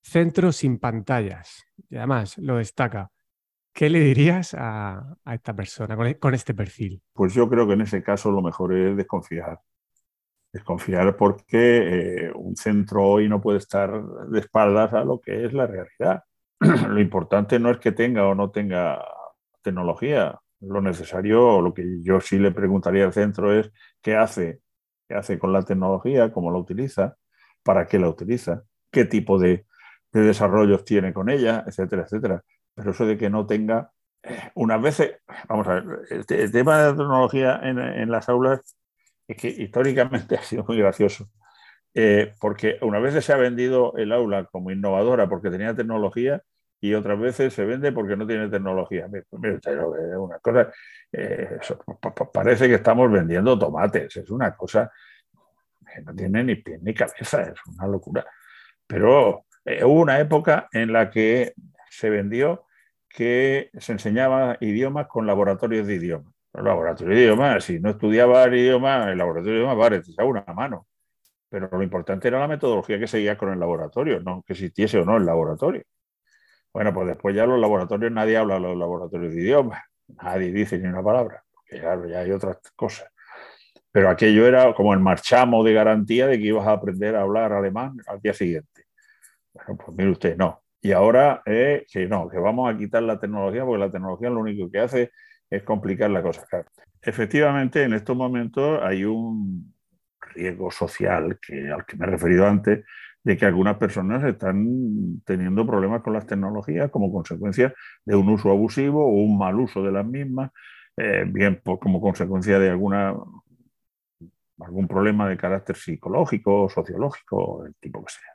centro sin pantallas? Y además lo destaca. ¿Qué le dirías a, esta persona e, con, este perfil? Pues yo creo que en ese caso lo mejor es desconfiar. Desconfiar porque eh, un centro hoy no puede estar de espaldas a lo que es la realidad. lo importante no es que tenga o no tenga tecnología. Lo necesario, lo que yo sí le preguntaría al centro es qué hace, qué hace con la tecnología, cómo la utiliza, para qué la utiliza, qué tipo de, desarrollos tiene con ella, etcétera, etcétera. Pero eso de que no tenga, eh, unas veces, vamos a ver, el, tema de la tecnología en, las aulas es que históricamente ha sido muy gracioso. Eh, porque unas veces se ha vendido el aula como innovadora porque tenía tecnología y otras veces se vende porque no tiene tecnología. una cosa, eh, parece que estamos vendiendo tomates, es una cosa que no tiene ni pie ni cabeza, es una locura. Pero hubo una época en la que se vendió que se enseñaba idiomas con laboratorios de idiomas. Los laboratorios de idiomas, si no estudiaba el idioma, el laboratorio de idiomas, vale, te una mano. Pero lo importante era la metodología que seguía con el laboratorio, no que existiese o no el laboratorio. Bueno, pues después ya los laboratorios, nadie habla de los laboratorios de idiomas, nadie dice ni una palabra, porque claro, ya hay otras cosas. Pero aquello era como el marchamo de garantía de que ibas a aprender a hablar alemán al día siguiente. Bueno, pues mire usted, no. Y ahora eh, que no, que vamos a quitar la tecnología porque la tecnología lo único que hace es complicar la cosa. Efectivamente, en estos momentos hay un riesgo social al que me he referido antes, de que algunas personas están teniendo problemas con las tecnologías como consecuencia de un uso abusivo o un mal uso de las mismas, eh, bien como consecuencia de alguna, algún problema de carácter psicológico, sociológico, del tipo que sea.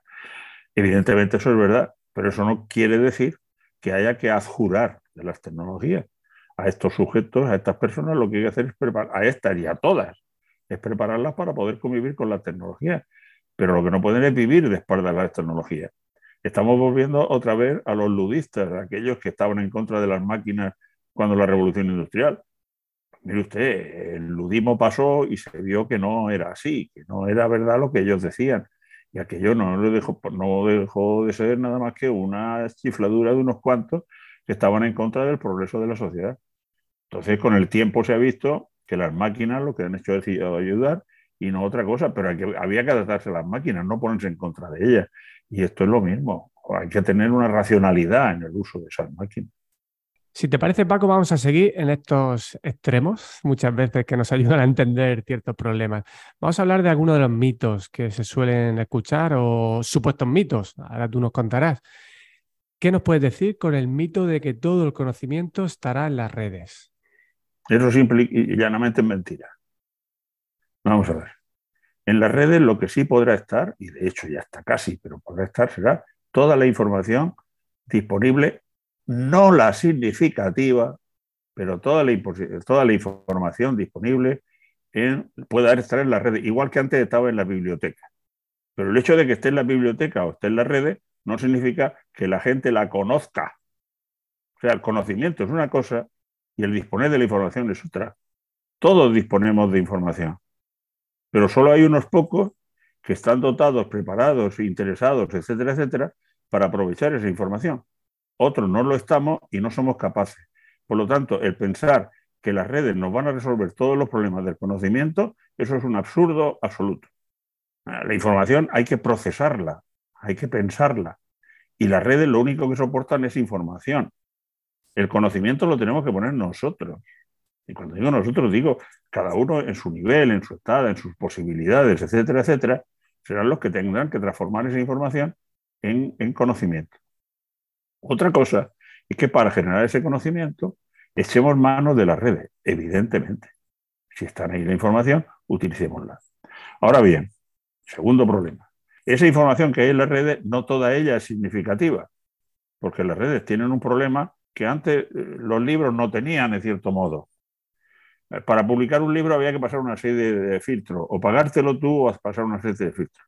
Evidentemente eso es verdad, pero eso no quiere decir que haya que adjurar de las tecnologías a estos sujetos, a estas personas, lo que hay que hacer es preparar, a estas y a todas, es prepararlas para poder convivir con la tecnología pero lo que no pueden es vivir de las tecnologías. Estamos volviendo otra vez a los ludistas, aquellos que estaban en contra de las máquinas cuando la revolución industrial. Mire usted, el ludismo pasó y se vio que no era así, que no era verdad lo que ellos decían. Y aquello no, dejó, no dejó de ser nada más que una chifladura de unos cuantos que estaban en contra del progreso de la sociedad. Entonces, con el tiempo se ha visto que las máquinas lo que han hecho es ayudar y no otra cosa, pero había que adaptarse a las máquinas, no ponerse en contra de ellas. Y esto es lo mismo, hay que tener una racionalidad en el uso de esas máquinas. Si te parece, Paco, vamos a seguir en estos extremos, muchas veces que nos ayudan a entender ciertos problemas. Vamos a hablar de algunos de los mitos que se suelen escuchar o supuestos mitos. Ahora tú nos contarás. ¿Qué nos puedes decir con el mito de que todo el conocimiento estará en las redes? Eso simple y llanamente es mentira. Vamos a ver. En las redes lo que sí podrá estar, y de hecho ya está casi, pero podrá estar, será toda la información disponible, no la significativa, pero toda la, toda la información disponible en, puede estar en las redes, igual que antes estaba en la biblioteca. Pero el hecho de que esté en la biblioteca o esté en las redes no significa que la gente la conozca. O sea, el conocimiento es una cosa y el disponer de la información es otra. Todos disponemos de información pero solo hay unos pocos que están dotados, preparados, interesados, etcétera, etcétera, para aprovechar esa información. Otros no lo estamos y no somos capaces. Por lo tanto, el pensar que las redes nos van a resolver todos los problemas del conocimiento, eso es un absurdo absoluto. La información hay que procesarla, hay que pensarla. Y las redes lo único que soportan es información. El conocimiento lo tenemos que poner nosotros. Y cuando digo nosotros, digo cada uno en su nivel, en su estado, en sus posibilidades, etcétera, etcétera, serán los que tendrán que transformar esa información en, en conocimiento. Otra cosa es que para generar ese conocimiento echemos mano de las redes, evidentemente. Si están ahí la información, utilicémosla. Ahora bien, segundo problema. Esa información que hay en las redes, no toda ella es significativa, porque las redes tienen un problema que antes eh, los libros no tenían, en cierto modo. Para publicar un libro había que pasar una serie de, filtros, o pagártelo tú o pasar una serie de filtros.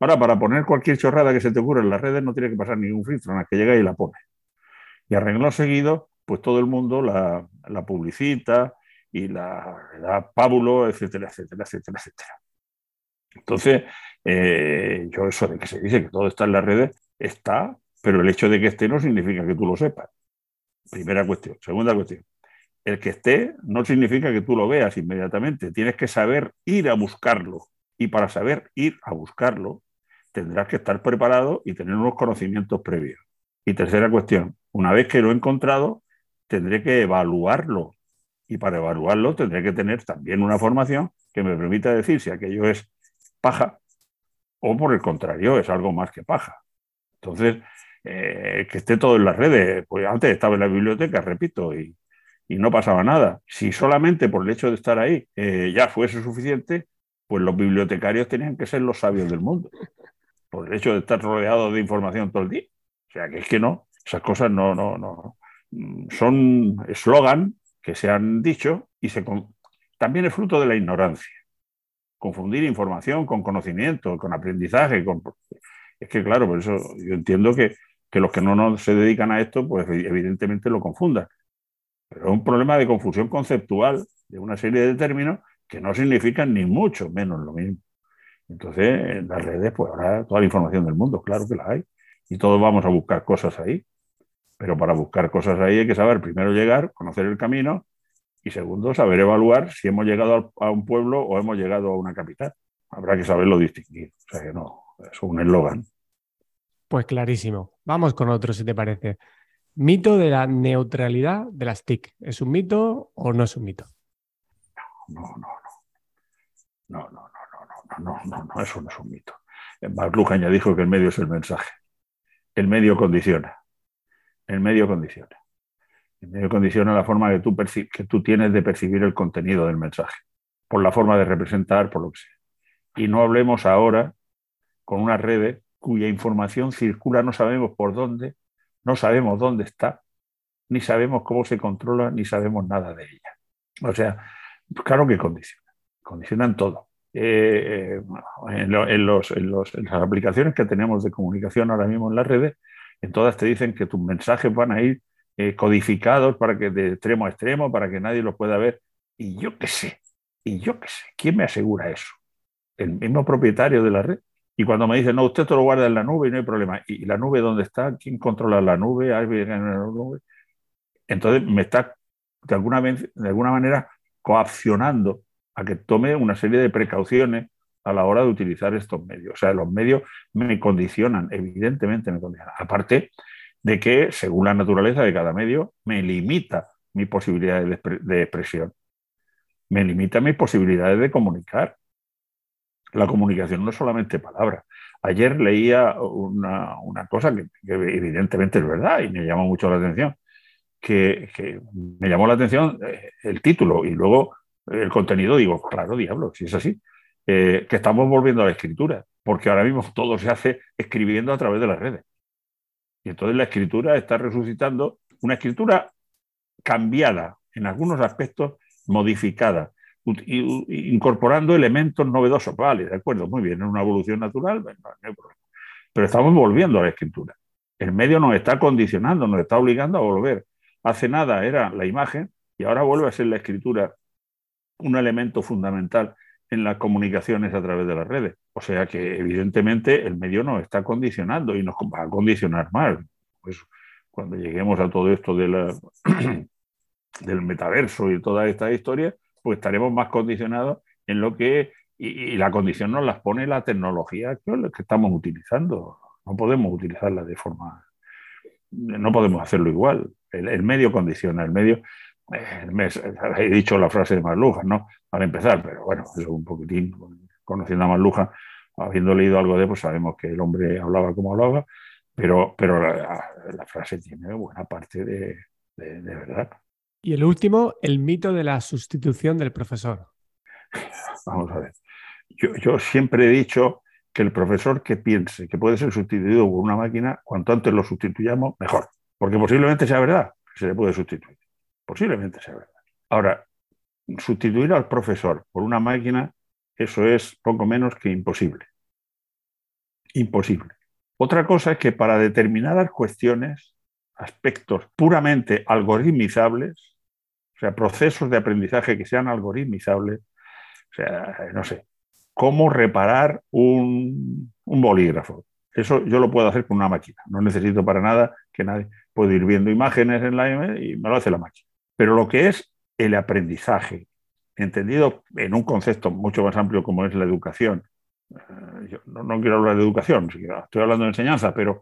Ahora, para poner cualquier chorrada que se te ocurra en las redes no tiene que pasar ningún filtro, la que llega y la pone. Y a seguido, pues todo el mundo la, publicita y la, da pábulo, etcétera, etcétera, etcétera, etcétera. Entonces, eh, yo eso de que se dice que todo está en las redes, está, pero el hecho de que esté no significa que tú lo sepas. Primera cuestión. Segunda cuestión el que esté no significa que tú lo veas inmediatamente, tienes que saber ir a buscarlo. Y para saber ir a buscarlo, tendrás que estar preparado y tener unos conocimientos previos. Y tercera cuestión, una vez que lo he encontrado, tendré que evaluarlo. Y para evaluarlo tendré que tener también una formación que me permita decir si aquello es paja o por el contrario es algo más que paja. Entonces, eh, que esté todo en las redes, pues antes estaba en la biblioteca, repito, y, no pasaba nada. Si solamente por el hecho de estar ahí eh, ya fuese suficiente, pues los bibliotecarios tenían que ser los sabios del mundo, por el hecho de estar rodeados de información todo el día. O sea, que es que no, esas cosas no, no, no. Son eslogan que se han dicho y se, también es fruto de la ignorancia. Confundir información con conocimiento, con aprendizaje, con... es que claro, por eso yo entiendo que, los que no, no, se dedican a esto, pues evidentemente lo confundan. Pero es un problema de confusión conceptual de una serie de términos que no significan ni mucho menos lo mismo. Entonces, en las redes, pues habrá toda la información del mundo, claro que la hay. Y todos vamos a buscar cosas ahí. Pero para buscar cosas ahí hay que saber primero llegar, conocer el camino y segundo, saber evaluar si hemos llegado a un pueblo o hemos llegado a una capital. Habrá que saberlo distinguir. O sea que no, es un eslogan. Pues clarísimo. Vamos con otro, si te parece. Mito de la neutralidad de las TIC. ¿Es un mito o no es un mito? No, no, no. No, no, no, no, no, no, eso no es un mito. McLuhan ya dijo que el medio es el mensaje. El medio condiciona. El medio condiciona. El medio condiciona la forma que tú, que tú tienes de percibir el contenido del mensaje, por la forma de representar, por lo que sea. Y no hablemos ahora con una red cuya información circula, no sabemos por dónde, no sabemos dónde está, ni sabemos cómo se controla, ni sabemos nada de ella. O sea, claro que condiciona, condicionan todo. Eh, eh, en, los, las aplicaciones que tenemos de comunicación ahora mismo en las redes, en todas te dicen que tus mensajes van a ir eh, codificados para que de extremo a extremo, para que nadie los pueda ver. Y yo qué sé, y yo qué sé, ¿quién me asegura eso? El mismo propietario de la red. Y cuando me dicen, no, usted te lo guarda en la nube y no hay problema. ¿Y la nube dónde está? ¿Quién controla la nube? ¿Alguien en la nube? Entonces me está de alguna, de alguna manera coaccionando a que tome una serie de precauciones a la hora de utilizar estos medios. O sea, los medios me condicionan, evidentemente me condicionan. Aparte, de que, según la naturaleza de cada medio, me limita mis posibilidades de, expresión, me limita mis posibilidades de comunicar. La comunicación no es solamente palabras. Ayer leía una, cosa que, evidentemente es verdad y me llamó mucho la atención, que, me llamó la atención eh, el título y luego el contenido, digo, claro, diablo, si es así, eh, que estamos volviendo a la escritura, porque ahora mismo todo se hace escribiendo a través de las redes. Y entonces la escritura está resucitando una escritura cambiada, en algunos aspectos modificada, incorporando elementos novedosos. Vale, de acuerdo, muy bien, es una evolución natural, Pero estamos volviendo a la escritura. El medio nos está condicionando, nos está obligando a volver. Hace nada era la imagen y ahora vuelve a ser la escritura un elemento fundamental en las comunicaciones a través de las redes. O sea que evidentemente el medio nos está condicionando y nos va a condicionar más. Pues cuando lleguemos a todo esto del metaverso y toda esta historia, pues estaremos más condicionados en lo que, y, la condición nos las pone la tecnología que, estamos utilizando. No podemos utilizarla de forma, no podemos hacerlo igual. El medio condiciona, el medio, he dicho la frase de Marluja, ¿no? Para empezar, pero bueno, eso un poquitín, conociendo a Marluja, habiendo leído algo de él, pues sabemos que el hombre hablaba como hablaba, pero, pero la, frase tiene buena parte de, verdad. Y el último, el mito de la sustitución del profesor. Vamos a ver. Yo, yo siempre he dicho que el profesor que piense que puede ser sustituido por una máquina, cuanto antes lo sustituyamos, mejor. Porque posiblemente sea verdad que se le puede sustituir. Posiblemente sea verdad. Ahora, sustituir al profesor por una máquina, eso es poco menos que imposible. Imposible. Otra cosa es que para determinadas cuestiones, aspectos puramente algoritmizables, o sea, procesos de aprendizaje que sean algoritmizables, o sea, no sé, cómo reparar un, bolígrafo. Eso yo lo puedo hacer con una máquina. No necesito para nada que nadie pueda ir viendo imágenes en la M y me lo hace la máquina. Pero lo que es el aprendizaje, entendido en un concepto mucho más amplio como es la educación, eh, yo no, quiero hablar de educación, estoy hablando de enseñanza, pero,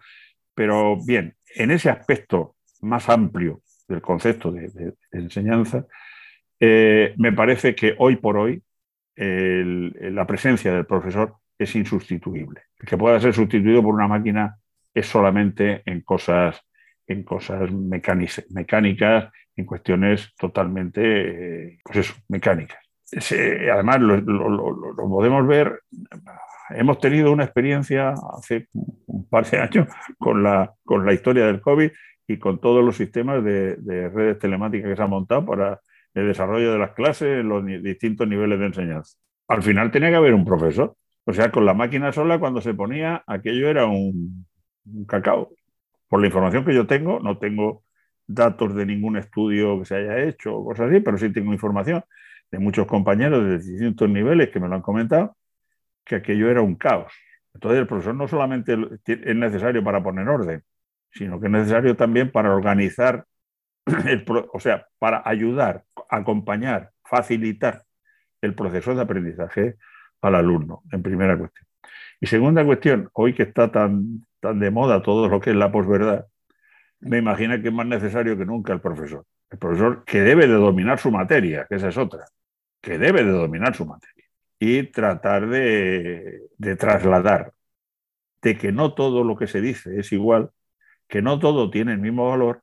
pero bien, en ese aspecto más amplio del concepto de, enseñanza, eh, me parece que hoy por hoy la presencia del profesor es insustituible. Que pueda ser sustituido por una máquina es solamente en cosas, en cosas mecánicas, en cuestiones totalmente eh, pues mecánicas. además, lo, podemos ver, hemos tenido una experiencia hace un par de años con la, con la historia del COVID y con todos los sistemas de, de redes telemáticas que se han montado para el desarrollo de las clases en los distintos niveles de enseñanza. Al final tenía que haber un profesor. O sea, con la máquina sola, cuando se ponía, aquello era un, cacao. Por la información que yo tengo, no tengo datos de ningún estudio que se haya hecho o cosas así, pero sí tengo información de muchos compañeros de distintos niveles que me lo han comentado, que aquello era un caos. Entonces el profesor no solamente es necesario para poner orden, sino que es necesario también para organizar, o sea, para ayudar, acompañar, facilitar el proceso de aprendizaje al alumno, en primera cuestión. Y segunda cuestión, hoy que está tan, de moda todo lo que es la posverdad, me imagino que es más necesario que nunca el profesor. El profesor que debe de dominar su materia, que esa es otra, que debe de dominar su materia y tratar de, de trasladar de que no todo lo que se dice es igual, que no todo tiene el mismo valor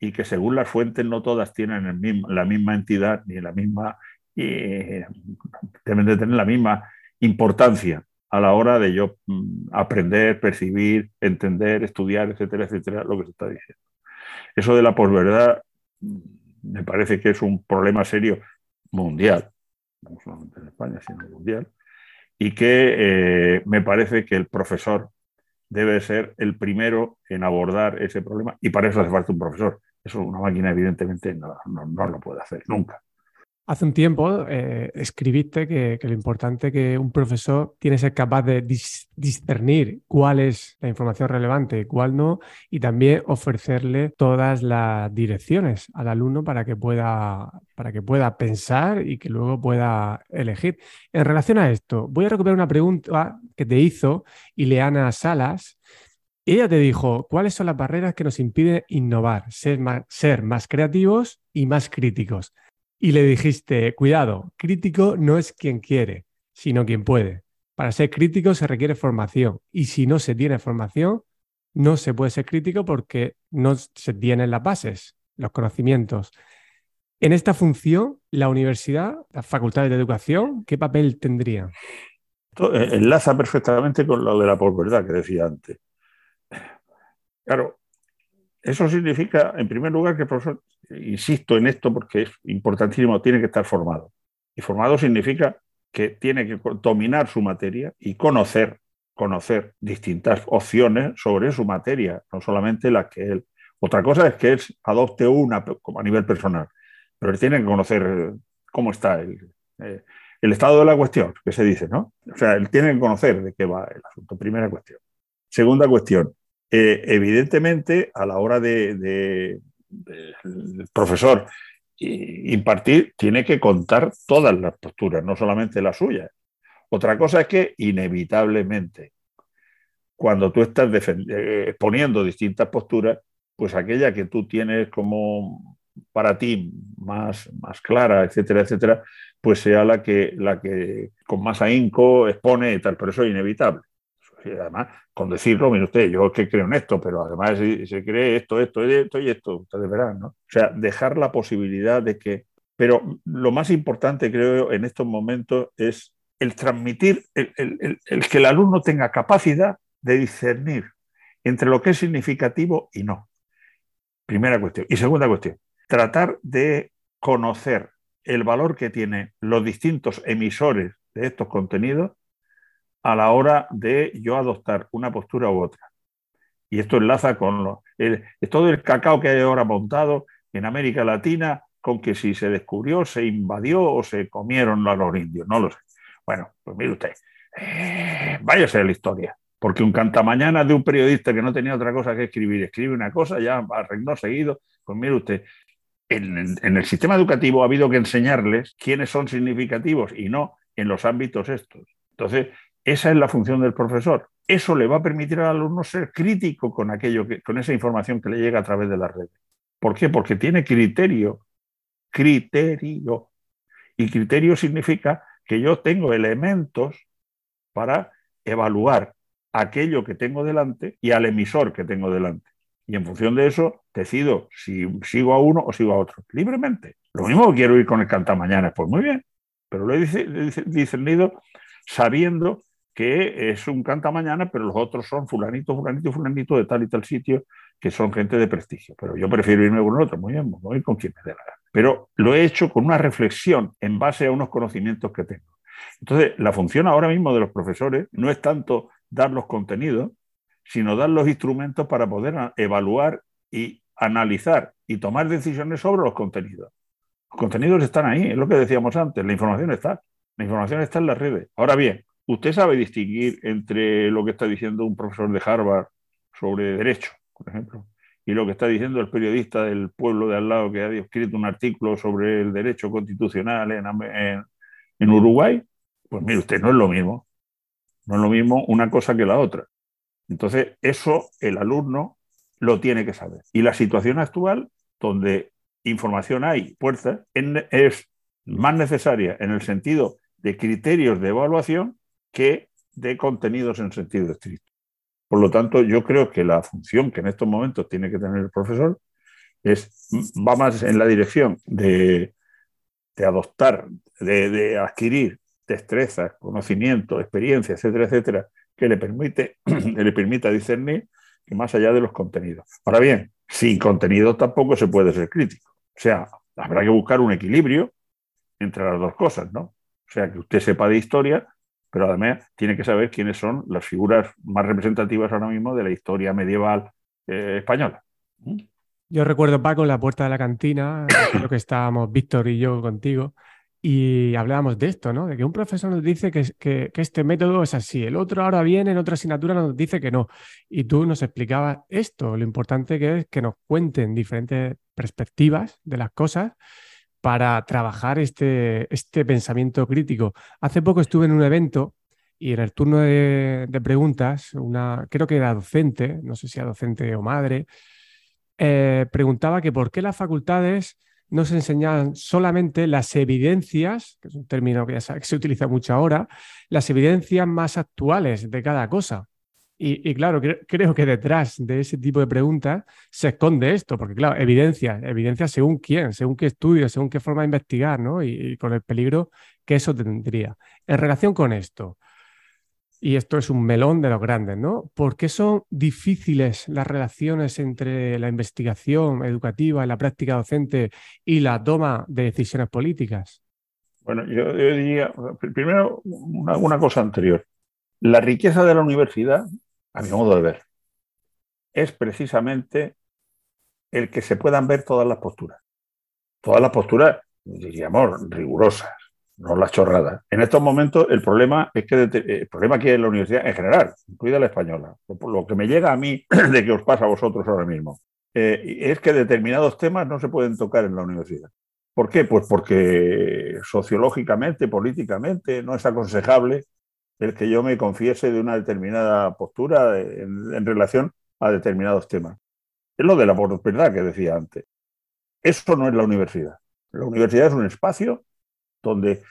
y que según las fuentes no todas tienen el mismo, la misma entidad ni la misma eh, deben de tener la misma importancia a la hora de yo mm, aprender, percibir, entender, estudiar, etcétera, etcétera, lo que se está diciendo. Eso de la posverdad mm, me parece que es un problema serio mundial, no solamente en España, sino mundial, y que eh, me parece que el profesor debe ser el primero en abordar ese problema y para eso hace falta un profesor. Eso una máquina evidentemente no, no lo puede hacer nunca. Hace un tiempo eh, escribiste que, lo importante que un profesor tiene que ser capaz de discernir cuál es la información relevante y cuál no, y también ofrecerle todas las direcciones al alumno para que pueda, para que pueda pensar y que luego pueda elegir. En relación a esto, voy a recuperar una pregunta que te hizo Ileana Salas. Ella te dijo, ¿cuáles son las barreras que nos impiden innovar, ser ser más creativos y más críticos? Y le dijiste, cuidado, crítico no es quien quiere, sino quien puede. Para ser crítico se requiere formación y si no se tiene formación, no se puede ser crítico porque no se tienen las bases, los conocimientos. En esta función, la universidad, las facultades de educación, ¿qué papel tendría? Eh, enlaza perfectamente con lo de la posverdad que decía antes. Claro, eso significa, en primer lugar, que el profesor insisto en esto porque es importantísimo, tiene que estar formado. Y formado significa que tiene que dominar su materia y conocer, conocer distintas opciones sobre su materia, no solamente las que él. Otra cosa es que él adopte una como a nivel personal, pero él tiene que conocer eh, cómo está el, eh, el estado de la cuestión, que se dice, ¿no? O sea, él tiene que conocer de qué va el asunto, primera cuestión. Segunda cuestión, eh, evidentemente, a la hora de, el profesor. Impartir tiene que contar todas las posturas, no solamente las suyas. Otra cosa es que inevitablemente, cuando tú estás eh, exponiendo distintas posturas, pues aquella que tú tienes como para ti más, más clara, etcétera, etcétera, pues sea la que, la que con más ahínco expone y tal, pero eso es inevitable además, con decirlo, mire usted, yo que creo en esto, pero además se cree esto, esto, esto y esto, ustedes verán, ¿no? O sea, dejar la posibilidad de que... Pero lo más importante, creo, en estos momentos es el transmitir, el, que el alumno tenga capacidad de discernir entre lo que es significativo y no. Primera cuestión. Y segunda cuestión, tratar de conocer el valor que tienen los distintos emisores de estos contenidos a la hora de yo adoptar una postura u otra. Y esto enlaza con lo, todo el cacao que hay ahora montado en América Latina, con que si se descubrió, se invadió o se comieron a los indios, no lo sé. Bueno, pues mire usted, eh, váyase a la historia, porque un cantamañana de un periodista que no tenía otra cosa que escribir, escribe una cosa, ya arregló seguido, pues mire usted, en, en, el sistema educativo ha habido que enseñarles quiénes son significativos y no en los ámbitos estos. Entonces, Esa es la función del profesor. Eso le va a permitir al alumno ser crítico con aquello que, con esa información que le llega a través de la red. ¿Por qué? Porque tiene criterio. Criterio. Y criterio significa que yo tengo elementos para evaluar aquello que tengo delante y al emisor que tengo delante. Y en función de eso decido si sigo a uno o sigo a otro, libremente. Lo mismo quiero ir con el mañana, pues muy bien, pero lo he discernido sabiendo que es un canta mañana, pero los otros son fulanito, fulanito, fulanito de tal y tal sitio, que son gente de prestigio. Pero yo prefiero irme con otro, muy bien, voy con quien me la gana. Pero lo he hecho con una reflexión en base a unos conocimientos que tengo. Entonces, la función ahora mismo de los profesores no es tanto dar los contenidos, sino dar los instrumentos para poder evaluar y analizar y tomar decisiones sobre los contenidos. Los contenidos están ahí, es lo que decíamos antes, la información está, la información está en las redes. Ahora bien, ¿Usted sabe distinguir entre lo que está diciendo un profesor de Harvard sobre derecho, por ejemplo, y lo que está diciendo el periodista del pueblo de al lado que ha escrito un artículo sobre el derecho constitucional en, Uruguay? Pues mire usted, no es lo mismo. No es lo mismo una cosa que la otra. Entonces, eso el alumno lo tiene que saber. Y la situación actual, donde información hay, fuerza, es más necesaria en el sentido de criterios de evaluación que de contenidos en sentido estricto. Por lo tanto, yo creo que la función que en estos momentos tiene que tener el profesor es, va más en la dirección de, adoptar, de, adquirir destrezas, conocimiento, experiencia, etcétera, etcétera, que le, permite, le permita discernir que más allá de los contenidos. Ahora bien, sin contenido tampoco se puede ser crítico. O sea, habrá que buscar un equilibrio entre las dos cosas, ¿no? O sea, que usted sepa de historia, pero además tiene que saber quiénes son las figuras más representativas ahora mismo de la historia medieval eh, española. ¿Mm? Yo recuerdo, Paco, en la puerta de la cantina, creo que estábamos Víctor y yo contigo, y hablábamos de esto, ¿no? De que un profesor nos dice que, que, este método es así, el otro ahora viene, en otra asignatura nos dice que no. Y tú nos explicabas esto, lo importante que es que nos cuenten diferentes perspectivas de las cosas para trabajar este, este pensamiento crítico. Hace poco estuve en un evento y en el turno de, preguntas, una, creo que era docente, no sé si era docente o madre, eh, preguntaba que por qué las facultades no se enseñaban solamente las evidencias, que es un término que, ya que se utiliza mucho ahora, las evidencias más actuales de cada cosa. Y, claro, creo que detrás de ese tipo de preguntas se esconde esto, porque claro, evidencia, evidencia según quién, según qué estudio, según qué forma de investigar, ¿no? Y, con el peligro que eso tendría. En relación con esto, y esto es un melón de los grandes, ¿no? ¿Por qué son difíciles las relaciones entre la investigación educativa, la práctica docente y la toma de decisiones políticas? Bueno, yo, diría, primero, una cosa anterior. La riqueza de la universidad a mi modo de ver, es precisamente el que se puedan ver todas las posturas. Todas las posturas, diríamos, rigurosas, no las chorradas. En estos momentos el problema es que el problema que hay en la universidad en general, incluida la española, lo que me llega a mí de que os pasa a vosotros ahora mismo, eh, es que determinados temas no se pueden tocar en la universidad. ¿Por qué? Pues porque sociológicamente, políticamente, no es aconsejable el que yo me confiese de una determinada postura en, relación a determinados temas. Es lo de la verdad que decía antes. Eso no es la universidad. La universidad es un espacio donde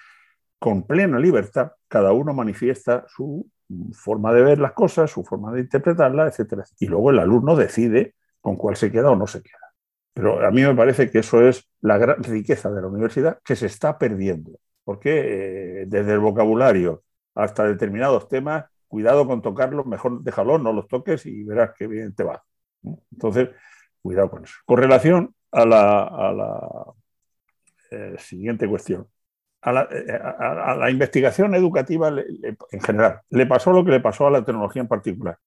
con plena libertad cada uno manifiesta su forma de ver las cosas, su forma de interpretarlas, etc. Y luego el alumno decide con cuál se queda o no se queda. Pero a mí me parece que eso es la gran riqueza de la universidad que se está perdiendo, porque eh, desde el vocabulario hasta determinados temas, cuidado con tocarlos, mejor déjalo, no los toques y verás qué bien te va. Entonces, cuidado con eso. Con relación a la, eh, siguiente cuestión, eh, a la, investigación educativa en general, le pasó lo que le pasó a la tecnología en particular,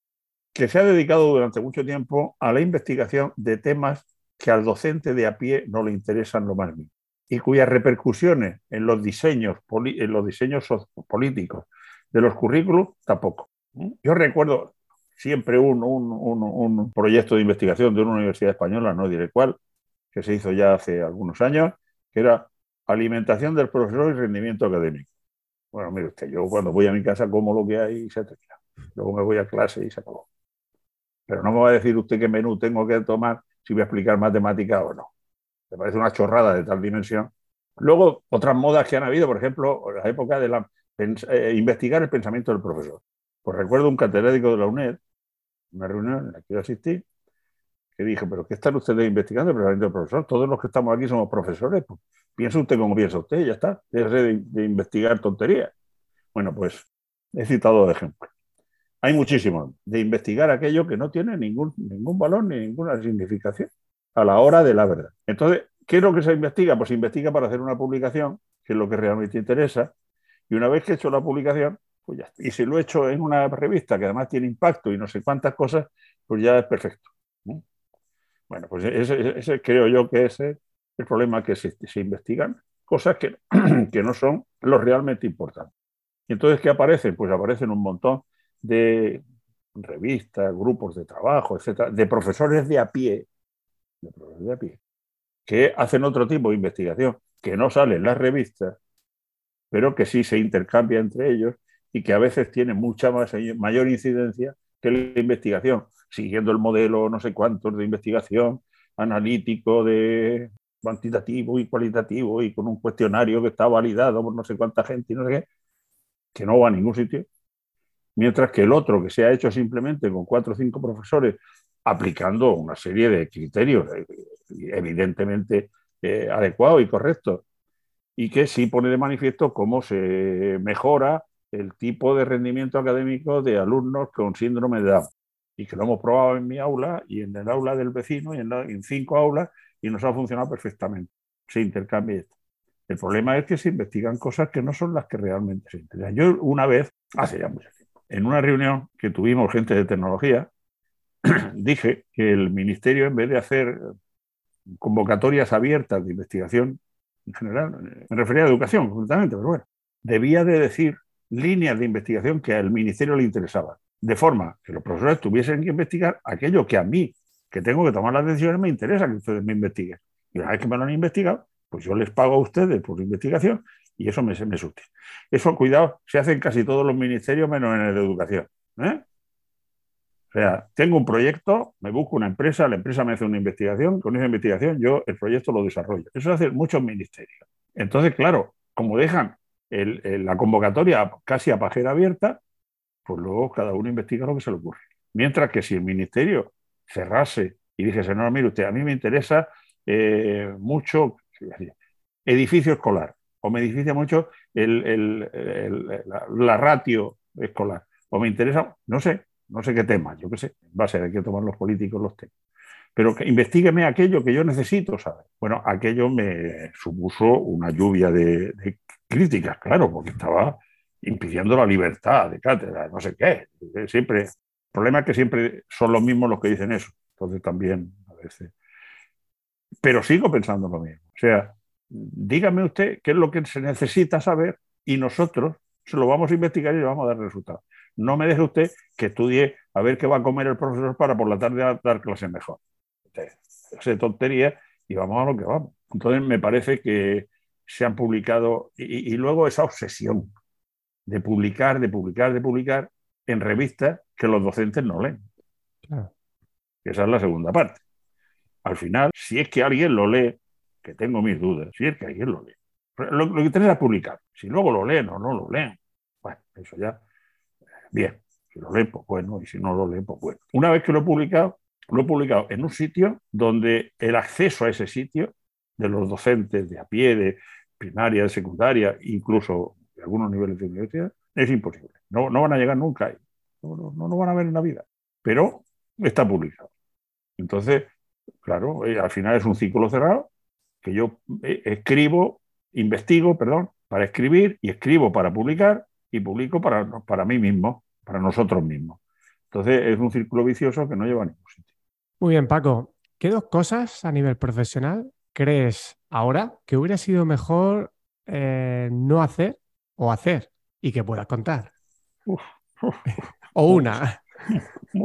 que se ha dedicado durante mucho tiempo a la investigación de temas que al docente de a pie no le interesan lo más mínimo y cuyas repercusiones en los diseños, en los diseños políticos de los currículos tampoco. Yo recuerdo siempre un, un, proyecto de investigación de una universidad española, no diré cuál, que se hizo ya hace algunos años, que era alimentación del profesor y rendimiento académico. Bueno, mire usted, yo cuando voy a mi casa como lo que hay y se termina. Luego me voy a clase y se acabó. Pero no me va a decir usted qué menú tengo que tomar si voy a explicar matemática o no. Me parece una chorrada de tal dimensión. Luego, otras modas que han habido, por ejemplo, la época de la, eh, investigar el pensamiento del profesor. Pues recuerdo un catedrático de la UNED, una reunión en la que yo asistí, que dije, pero ¿qué están ustedes investigando el pensamiento del profesor? Todos los que estamos aquí somos profesores. Pues, piensa usted como piensa usted, ya está. Déjese de, de investigar tonterías. Bueno, pues he citado de ejemplo. Hay muchísimos. De investigar aquello que no tiene ningún, ningún valor ni ninguna significación a la hora de la verdad. Entonces, ¿qué es lo que se investiga? Pues se investiga para hacer una publicación, que es lo que realmente interesa, y una vez que he hecho la publicación, pues ya Y si lo he hecho en una revista que además tiene impacto y no sé cuántas cosas, pues ya es perfecto. Bueno, pues ese, creo yo que es el problema que se, investigan cosas que, que no son lo realmente importantes. Y entonces, ¿qué aparecen? Pues aparecen un montón de revistas, grupos de trabajo, etcétera, de profesores de a pie, de profesores de a pie, que hacen otro tipo de investigación que no sale en las revistas, pero que sí se intercambia entre ellos y que a veces tiene mucha más, mayor incidencia que la investigación, siguiendo el modelo no sé cuántos de investigación analítico, de cuantitativo y cualitativo y con un cuestionario que está validado por no sé cuánta gente y no sé qué, que no va a ningún sitio. Mientras que el otro, que se ha hecho simplemente con cuatro o cinco profesores, aplicando una serie de criterios eh, evidentemente eh, adecuados y correctos, y que sí pone de manifiesto cómo se mejora el tipo de rendimiento académico de alumnos con síndrome de Down. Y que lo hemos probado en mi aula y en el aula del vecino y en, cinco aulas y nos ha funcionado perfectamente. Se intercambia esto. El problema es que se investigan cosas que no son las que realmente se interesan. Yo una vez, hace ya mucho en una reunión que tuvimos gente de tecnología, dije que el ministerio, en vez de hacer convocatorias abiertas de investigación en general, me refería a educación concretamente, pero bueno, debía de decir líneas de investigación que al ministerio le interesaban, de forma que los profesores tuviesen que investigar aquello que a mí, que tengo que tomar las decisiones, me interesa que ustedes me investiguen. Y una vez que me lo han investigado, pues yo les pago a ustedes por investigación y eso me, me suste. Eso, cuidado, se hace en casi todos los ministerios menos en el de educación. ¿eh? O sea, tengo un proyecto, me busco una empresa, la empresa me hace una investigación, con esa investigación yo el proyecto lo desarrollo. Eso hace muchos ministerios. Entonces, claro, como dejan la convocatoria casi a pajera abierta, pues luego cada uno investiga lo que se le ocurre. Mientras que si el ministerio cerrase y dijese, no, mire usted, a mí me interesa eh, mucho edificio escolar, o me dificulta mucho la, ratio escolar, o me interesa, no sé, no sé qué tema, yo qué sé, va a ser, hay que tomar los políticos los temas. Pero que investigueme aquello que yo necesito saber. Bueno, aquello me supuso una lluvia de, críticas, claro, porque estaba impidiendo la libertad de cátedra, no sé qué. Siempre, el problema es que siempre son los mismos los que dicen eso. Entonces también a veces. Pero sigo pensando lo mismo. O sea, dígame usted qué es lo que se necesita saber y nosotros se lo vamos a investigar y le vamos a dar resultados. No me deje usted que estudie a ver qué va a comer el profesor para por la tarde dar clases mejor. Esa tontería y vamos a lo que vamos. Entonces me parece que se han publicado y, luego esa obsesión de publicar, de publicar, de publicar en revistas que los docentes no leen. Esa es la segunda parte. Al final, si es que alguien lo lee, que tengo mis dudas, si es que alguien lo lee. Lo, que tiene es publicar. Si luego lo leen o no lo leen, bueno, eso ya, bien. Si lo leen, pues bueno, y si no lo leen, pues bueno. Una vez que lo he publicado, lo he publicado en un sitio donde el acceso a ese sitio de los docentes de a pie, de primaria, de secundaria, incluso de algunos niveles de universidad, es imposible. No, no van a llegar nunca ahí. No, no, van a ver en la vida. Pero está publicado. Entonces, claro, eh, al final es un círculo cerrado que yo eh, escribo, investigo, perdón, para escribir y escribo para publicar y publico para, para mí mismo, para nosotros mismos. Entonces es un círculo vicioso que no lleva a ningún sitio. Muy bien, Paco. ¿Qué dos cosas a nivel profesional crees ahora que hubiera sido mejor eh, no hacer o hacer y que puedas contar? o una.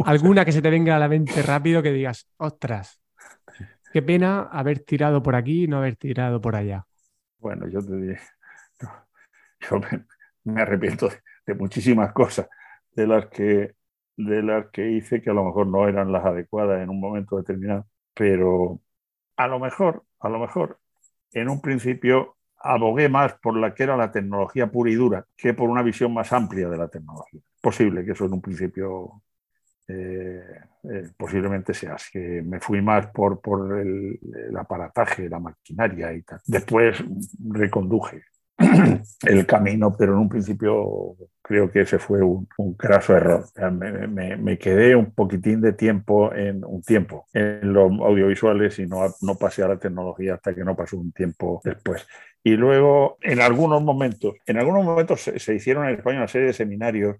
Alguna que se te venga a la mente rápido que digas, ostras, Qué pena haber tirado por aquí y no haber tirado por allá. Bueno, yo te diré, yo me arrepiento de, muchísimas cosas de las que de las que hice que a lo mejor no eran las adecuadas en un momento determinado, pero a lo mejor, a lo mejor, en un principio abogué más por la que era la tecnología pura y dura que por una visión más amplia de la tecnología. Posible que eso en un principio eh, eh, posiblemente sea así. Que me fui más por, por el, el, aparataje, la maquinaria y tal. Después reconduje el camino, pero en un principio creo que ese fue un, un craso error. Me, me, me, quedé un poquitín de tiempo en un tiempo en los audiovisuales y no, no pasé a la tecnología hasta que no pasó un tiempo después. Y luego, en algunos momentos, en algunos momentos se, se hicieron en España una serie de seminarios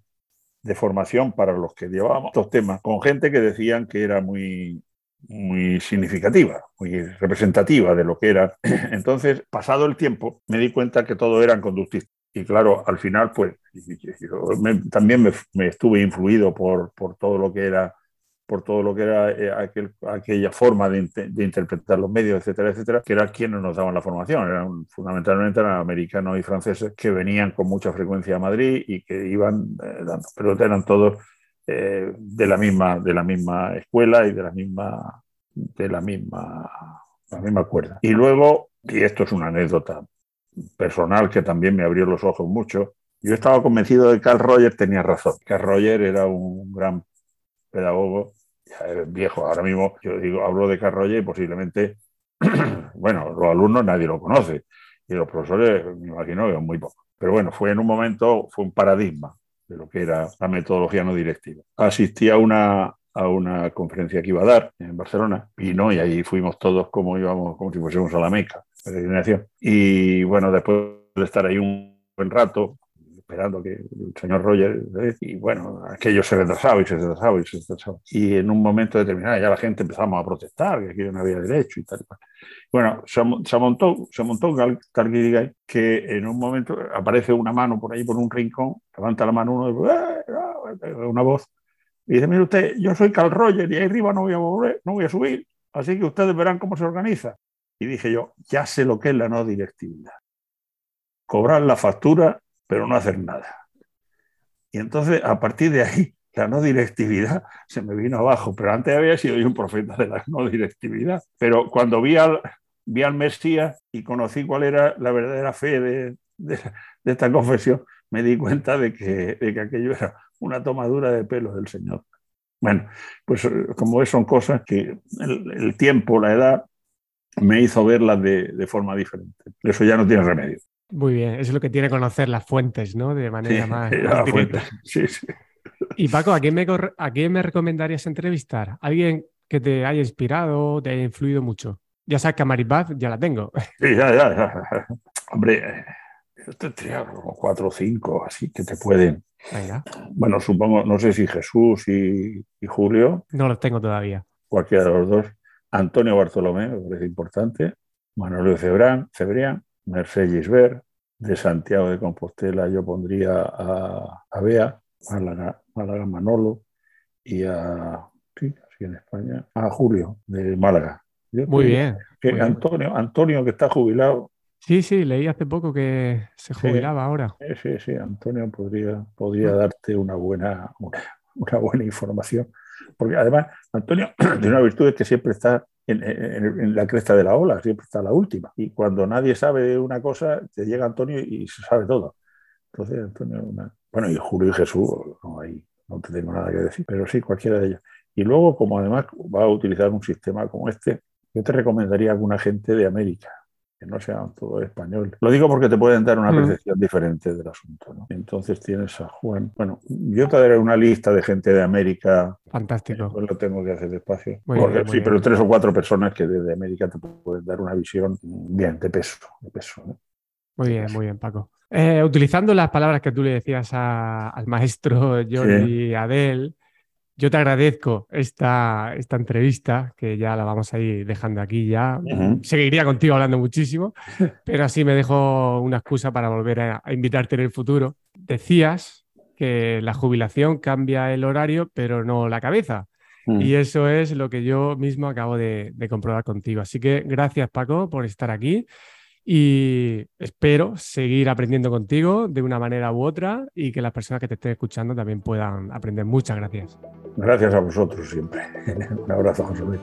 de formación para los que llevábamos estos temas, con gente que decían que era muy, muy significativa, muy representativa de lo que era. Entonces, pasado el tiempo, me di cuenta que todo eran conductistas. Y claro, al final, pues, yo me, también me, me, estuve influido por, por todo lo que era por todo lo que era eh, aquel, aquella forma de, de, interpretar los medios, etcétera, etcétera, que era quienes nos daban la formación. Eran fundamentalmente eran americanos y franceses que venían con mucha frecuencia a Madrid y que iban eh, dando, pero eran todos eh, de, la misma, de la misma escuela y de la misma, de la misma, la misma cuerda. Y luego, y esto es una anécdota personal que también me abrió los ojos mucho, yo estaba convencido de que Carl Rogers tenía razón. Carl Rogers era un gran pedagogo, viejo. Ahora mismo yo digo, hablo de Carroya y posiblemente, bueno, los alumnos nadie lo conoce y los profesores me imagino que muy poco. Pero bueno, fue en un momento, fue un paradigma de lo que era la metodología no directiva. Asistí a una, a una conferencia que iba a dar en Barcelona, vino y ahí fuimos todos como íbamos, como si fuésemos a la Meca, peregrinación. Y bueno, después de estar ahí un buen rato, esperando que el señor Roger, ¿eh? y bueno, aquello se retrasaba y se retrasaba y se retrasaba. Y en un momento determinado ya la gente empezamos a protestar, que aquí no había derecho y tal. Y tal. Bueno, se, montó, se montó tal que en un momento aparece una mano por ahí, por un rincón, levanta la mano uno, y, una voz, y dice, mire usted, yo soy Carl Roger y ahí arriba no voy a volver, no voy a subir, así que ustedes verán cómo se organiza. Y dije yo, ya sé lo que es la no directividad. Cobrar la factura pero no hacer nada. Y entonces, a partir de ahí, la no directividad se me vino abajo, pero antes había sido yo un profeta de la no directividad. Pero cuando vi al, vi al Mesías y conocí cuál era la verdadera fe de, de, de esta confesión, me di cuenta de que, de que, aquello era una tomadura de pelo del Señor. Bueno, pues como son cosas que el, el tiempo, la edad, me hizo verlas de, de, forma diferente. Eso ya no tiene remedio. Muy bien, eso es lo que tiene conocer las fuentes, ¿no? De manera sí, más, más directa. Sí, sí. Y Paco, ¿a quién, me, ¿a quién me recomendarías entrevistar? ¿Alguien que te haya inspirado, te haya influido mucho? Ya sabes que a Maripaz ya la tengo. Sí, ya, ya, ya. Hombre, yo tendría como cuatro o cinco, así que te pueden. Venga. Bueno, supongo, no sé si Jesús y, y Julio. No los tengo todavía. Cualquiera de los dos. Antonio Bartolomé, me parece importante. Manuel Cebrán, Cebrián, Mercedes Gisbert, de Santiago de Compostela yo pondría a, a Bea, Málaga, Málaga Manolo y a, sí, así en España, a Julio de Málaga. Yo muy bien. Que muy Antonio, bien. Antonio que está jubilado. Sí, sí, leí hace poco que se jubilaba sí, ahora. Sí, sí, Antonio podría, podría darte una buena, una, una buena información. Porque además, Antonio tiene una virtud es que siempre está en, en, en, la cresta de la ola, siempre está la última. Y cuando nadie sabe una cosa, te llega Antonio y se sabe todo. Entonces, Antonio, una... bueno, y Julio y Jesús, no, ahí no te tengo nada que decir, pero sí, cualquiera de ellos. Y luego, como además va a utilizar un sistema como este, yo te recomendaría a alguna gente de América, que no sean todo español. Lo digo porque te pueden dar una percepción mm. diferente del asunto. ¿no? Entonces tienes a Juan. Bueno, yo te daré una lista de gente de América. Fantástico. Pues lo tengo que hacer despacio. Muy porque, bien, muy sí, pero tres o cuatro personas que desde América te pueden dar una visión bien de peso. De peso ¿no? Muy bien, muy bien, Paco. Eh, utilizando las palabras que tú le decías a, al maestro Jordi sí. Adel, yo te agradezco esta, esta entrevista, que ya la vamos a ir dejando aquí ya. Uh -huh. Seguiría contigo hablando muchísimo, pero así me dejo una excusa para volver a, a, invitarte en el futuro. Decías que la jubilación cambia el horario, pero no la cabeza. Uh -huh. Y eso es lo que yo mismo acabo de, de comprobar contigo. Así que gracias, Paco, por estar aquí. Y espero seguir aprendiendo contigo de una manera u otra y que las personas que te estén escuchando también puedan aprender. Muchas gracias. Gracias a vosotros siempre. Un abrazo, José Luis.